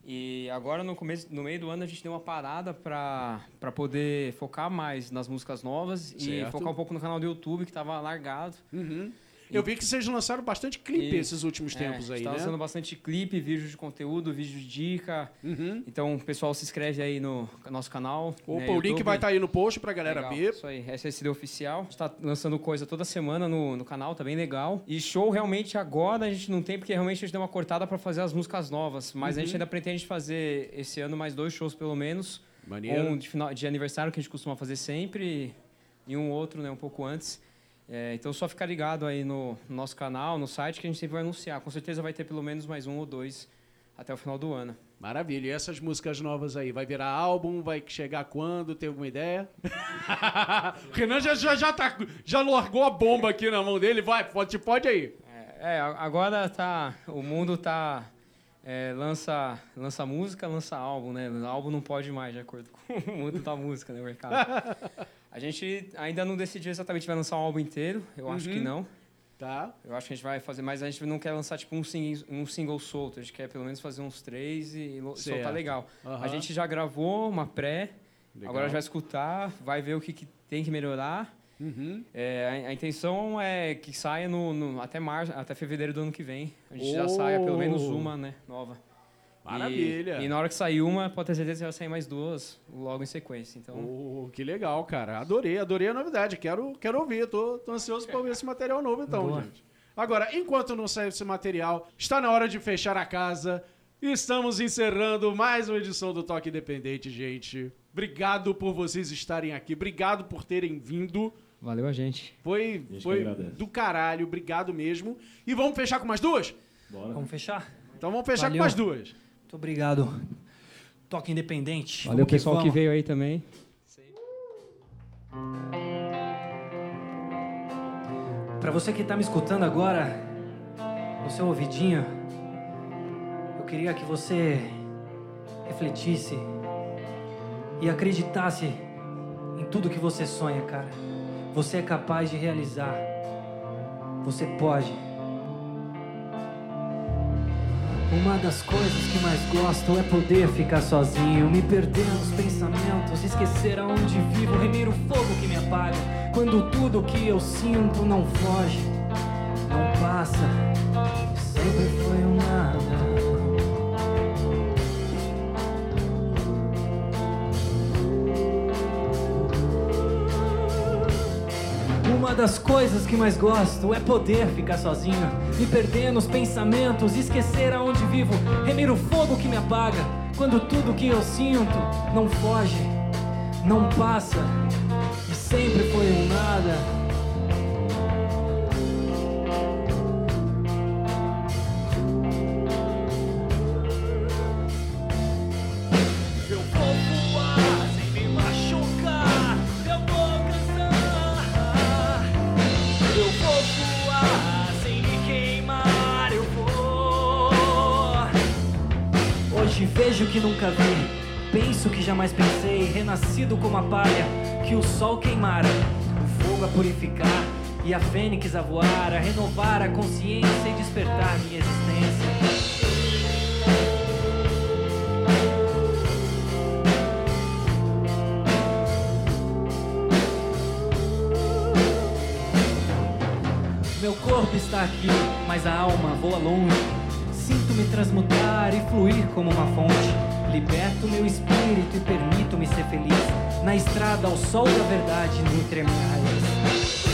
E agora, no, começo, no meio do ano, a gente deu uma parada pra poder focar mais nas músicas novas e Certo. focar um pouco no canal do YouTube, que tava largado. Uhum. Eu vi que vocês lançaram bastante clipe Isso. esses últimos É, tempos a aí, tá né? lançando bastante clipe, vídeo de conteúdo, vídeo de dica. Uhum. Então, o pessoal se inscreve aí no nosso canal. Opa, né, o link vai estar aí no post pra galera Legal, ver. Isso aí, SSD Oficial. A gente tá lançando coisa toda semana no, no canal, tá bem legal. E show realmente agora a gente não tem, porque realmente a gente deu uma cortada pra fazer as músicas novas. Mas a Uhum. gente ainda pretende fazer esse ano mais dois shows pelo menos. Maneiro. Um de, final, de aniversário que a gente costuma fazer sempre e um outro, né, um pouco antes. É, então só ficar ligado aí no, no nosso canal, no site, que a gente sempre vai anunciar. Com certeza vai ter pelo menos mais um ou dois até o final do ano. Maravilha. E essas músicas novas aí? Vai virar álbum? Vai chegar quando? Tem alguma ideia? (laughs) o Renan já, já, já, tá, já largou a bomba aqui na mão dele. Vai, pode, pode aí. É, a- agora tá. O mundo tá. é, lança, lança música, lança álbum, né? O álbum não pode mais, de acordo com (laughs) o mundo da música, né? O mercado. (laughs) A gente ainda não decidiu exatamente se vai lançar um álbum inteiro. Eu acho que Uhum. não. Tá. Eu acho que a gente vai fazer, mas a gente não quer lançar tipo um single, um single solto. A gente quer pelo menos fazer uns três e Certo. soltar legal. Aham. A gente já gravou uma pré. Legal. Agora a gente vai escutar, vai ver o que, que tem que melhorar. Uhum. É, a, a intenção é que saia no, no- até março, até fevereiro do ano que vem. A gente já Oh! saia pelo menos uma, né, nova. Maravilha. E, e na hora que sair uma, pode ter certeza que vai sair mais duas logo em sequência. Então, Oh, que legal, cara. Adorei, adorei a novidade. Quero, quero ouvir. Tô, tô ansioso pra ouvir esse material novo, então, Boa. gente. Agora, enquanto não sair esse material, está na hora de fechar a casa. Estamos encerrando mais uma edição do Toque Independente, gente. Obrigado por vocês estarem aqui. Obrigado por terem vindo. valeu a gente. Foi, gente foi do caralho. Obrigado mesmo. E vamos fechar com mais duas? Vamos fechar? Então vamos fechar Valeu. com mais duas. Muito obrigado. Toque independente. Valeu Vamos pessoal que vamos. veio aí também. Pra você que tá me escutando agora, no seu ouvidinho, eu queria que você refletisse e acreditasse em tudo que você sonha, cara. Você é capaz de realizar. Você pode. Uma das coisas que mais gosto é poder ficar sozinho, me perder nos pensamentos, esquecer aonde vivo, remir o fogo que me apaga. Quando tudo que eu sinto não foge, não passa, sempre das coisas que mais gosto é poder ficar sozinho, me perder nos pensamentos, esquecer aonde vivo, remir o fogo que me apaga. Quando tudo que eu sinto não foge, não passa, e sempre foi um nada. Vejo que nunca vi, penso que jamais pensei, renascido como a palha que o sol queimara, o fogo a purificar e a fênix a voar, a renovar a consciência e despertar minha existência. Meu corpo está aqui, mas a alma voa longe. Sinto-me transmutar e fluir como uma fonte. Liberto meu espírito e permito-me ser feliz. Na estrada ao sol da verdade, entre minhas.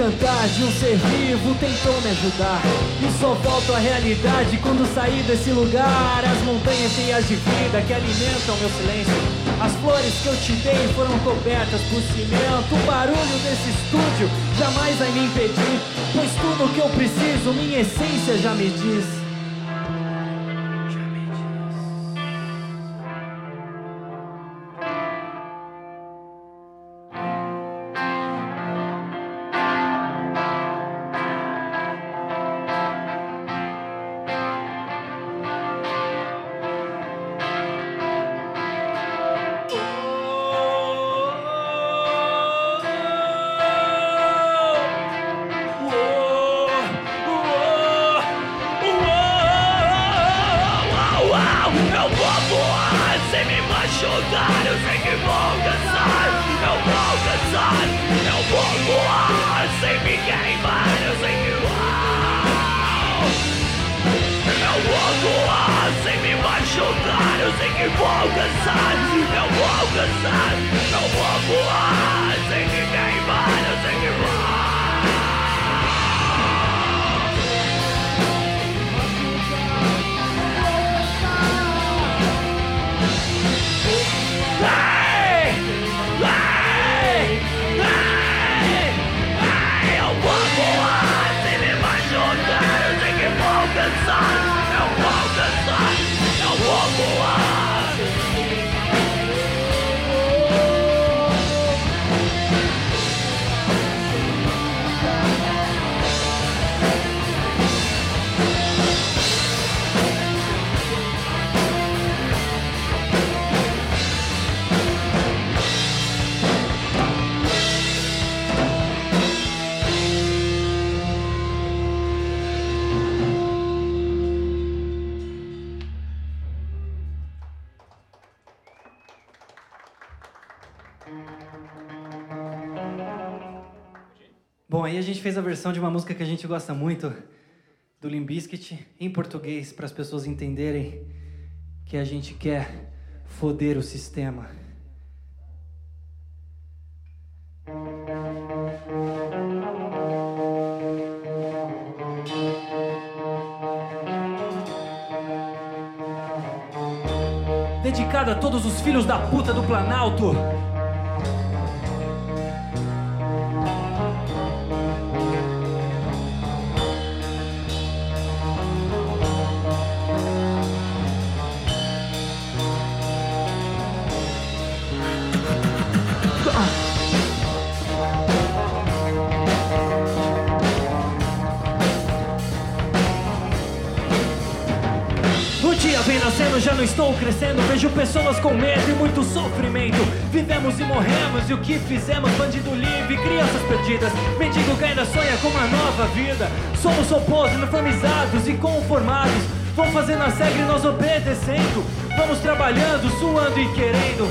Cantar de um ser vivo tentou me ajudar. E só volto à realidade quando sair desse lugar. As montanhas cheias de vida que alimentam meu silêncio. As flores que eu te dei foram cobertas por cimento. O barulho desse estúdio jamais vai me impedir. Pois tudo que eu preciso, minha essência já me diz. Versão de uma música que a gente gosta muito, do Limp Bizkit, em português, para as pessoas entenderem que a gente quer foder o sistema. Dedicada a todos os filhos da puta do Planalto. Estou crescendo. Vejo pessoas com medo e muito sofrimento. Vivemos e morremos, e o que fizemos? Bandido livre, crianças perdidas. Mendigo que ainda sonha com uma nova vida. Somos robôs uniformizados e conformados. Vão fazendo a regra e nós obedecendo. Vamos trabalhando, suando e querendo.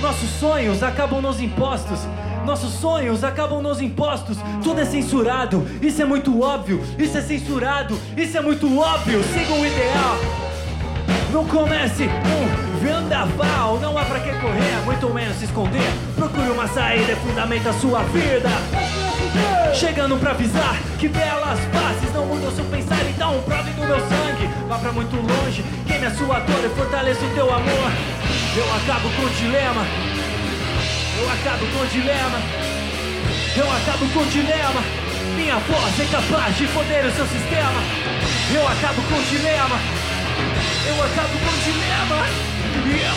Nossos sonhos acabam nos impostos. Nossos sonhos acabam nos impostos. Tudo é censurado, isso é muito óbvio. Isso é censurado, isso é muito óbvio. Siga o ideal. Não comece um vendaval, não há pra que correr, muito menos se esconder. Procure uma saída, fundamento a sua vida. Chegando pra avisar que belas faces não mudam seu pensar, então prove do meu sangue. Vá pra muito longe, queime a sua dor e fortaleça o teu amor. Eu acabo com o dilema, eu acabo com o dilema, eu acabo com o dilema. Minha voz é capaz de foder o seu sistema. Eu acabo com o dilema. Eu acabo com o dilema!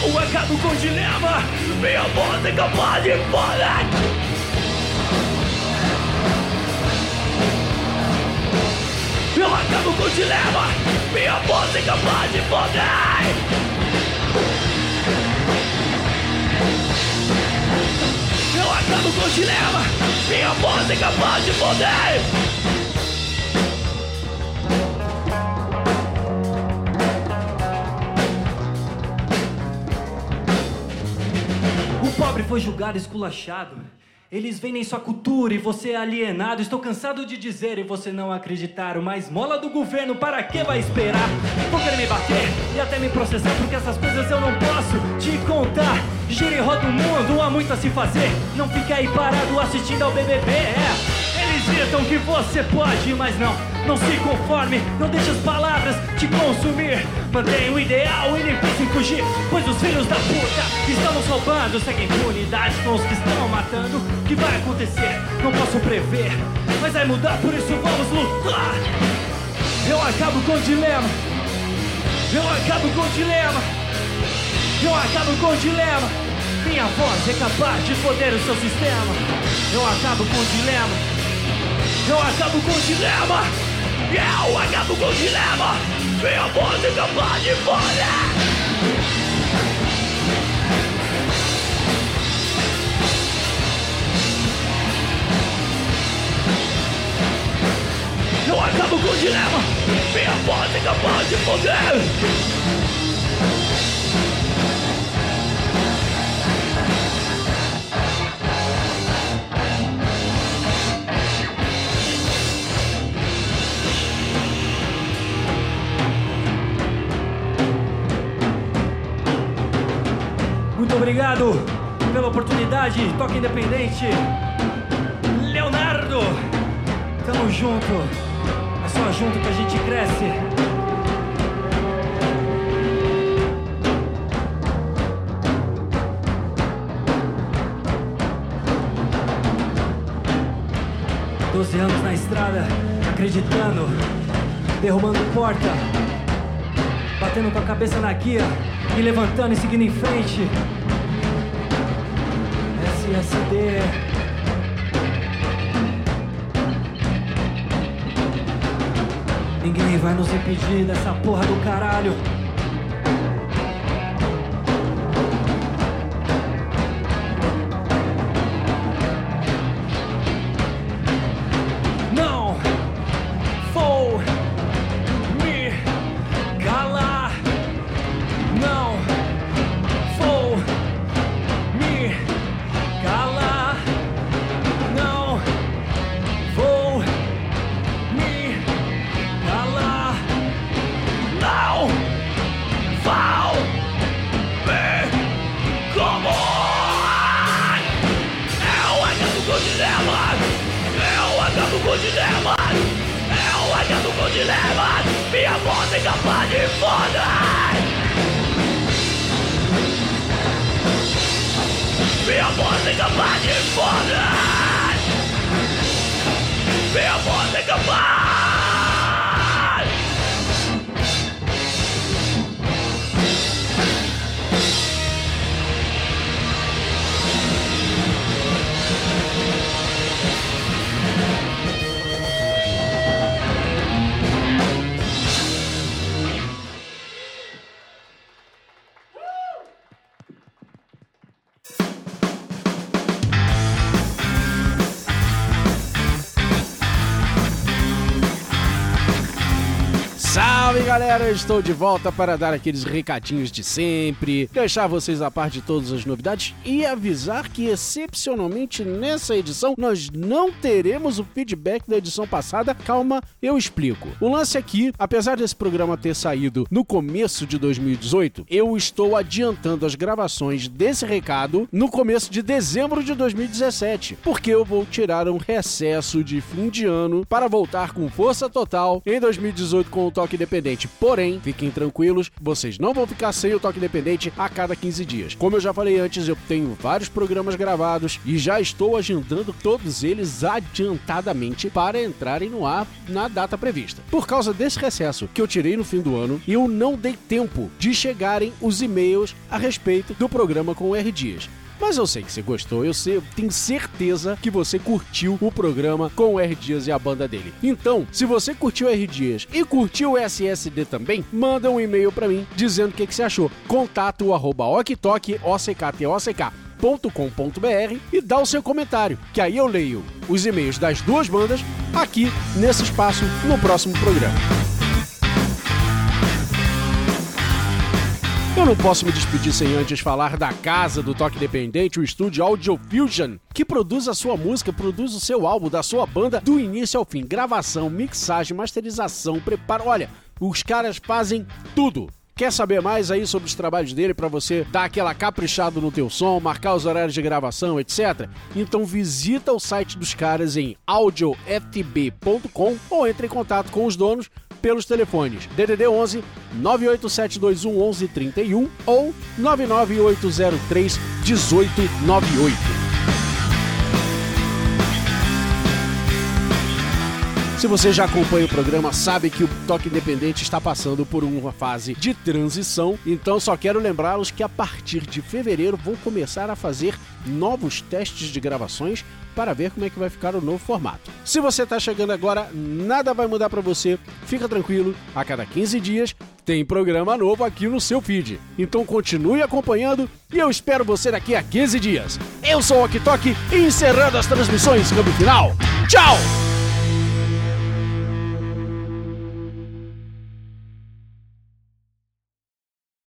Eu acabo com o dilema! Minha voz é capaz de foder! Eu acabo com o dilema! Minha voz é capaz de foder! Eu acabo com o dilema! Minha voz é capaz pobre foi julgado esculachado. Eles vendem sua cultura e você é alienado. Estou cansado de dizer e você não acreditar. Uma esmola do governo, para que vai esperar? Vão querer me bater e até me processar, porque essas coisas eu não posso te contar. Gira e roda o mundo, há muito a se fazer. Não fica aí parado assistindo ao BBB, é. Gritam que você pode, mas não, não se conforme, não deixe as palavras te consumir. Mantenha o ideal e nem pense em fugir, pois os filhos da puta estão nos roubando. Segue impunidade com os que estão matando. O que vai acontecer? Não posso prever, mas vai mudar, por isso vamos lutar. Eu acabo com o dilema. Eu acabo com o dilema. Eu acabo com o dilema. Minha voz é capaz de foder o seu sistema. Eu acabo com o dilema. Eu acabo com o dilema. Eu acabo com o dilema. Minha voz é capaz de foder. Eu acabo com o dilema. Minha voz é capaz de foder. Muito obrigado pela oportunidade. Toque independente. Leonardo, tamo junto. É só junto que a gente cresce. Doze anos na estrada, acreditando, derrubando porta, batendo com a cabeça na guia e levantando e seguindo em frente. SSD. Ninguém vai nos impedir dessa porra do caralho. Galera, eu estou de volta para dar aqueles recadinhos de sempre, deixar vocês a par de todas as novidades e avisar que excepcionalmente nessa edição nós não teremos o feedback da edição passada. Calma, eu explico. O lance aqui, apesar desse programa ter saído no começo de 2018, eu estou adiantando as gravações desse recado no começo de dezembro de 2017, porque eu vou tirar um recesso de fim de ano para voltar com força total em 2018 com o Toque Independente. Porém, fiquem tranquilos, vocês não vão ficar sem o Toque Independente a cada 15 dias. Como eu já falei antes, eu tenho vários programas gravados e já estou agendando todos eles adiantadamente para entrarem no ar na data prevista. Por causa desse recesso que eu tirei no fim do ano, eu não dei tempo de chegarem os e-mails a respeito do programa com o R Dias. Mas eu sei que você gostou, eu sei, eu tenho certeza que você curtiu o programa com o R Dias e a banda dele. Então, se você curtiu o R Dias e curtiu o SSD também, manda um e-mail pra mim dizendo o que, que você achou. Contato arroba oktok, .com.br e dá o seu comentário, que aí eu leio os e-mails das duas bandas aqui nesse espaço no próximo programa. Eu não posso me despedir sem antes falar da casa do toque independente, o estúdio Audio Fusion, que produz a sua música, produz o seu álbum da sua banda do início ao fim. Gravação, mixagem, masterização, preparo. Olha, os caras fazem tudo. Quer saber mais aí sobre os trabalhos dele para você dar aquela caprichada no teu som, marcar os horários de gravação, etc? Então visita o site dos caras em audioftb.com ou entre em contato com os donos pelos telefones DDD 11 98721 1131 ou 99803 1898. Se você já acompanha o programa, sabe que o Toque Independente está passando por uma fase de transição, então só quero lembrá-los que a partir de fevereiro vou começar a fazer novos testes de gravações para ver como é que vai ficar o novo formato. Se você está chegando agora, nada vai mudar para você. Fica tranquilo, a cada 15 dias tem programa novo aqui no seu feed. Então continue acompanhando e eu espero você daqui a 15 dias. Eu sou o Okitoki e encerrando as transmissões, câmbio final. Tchau!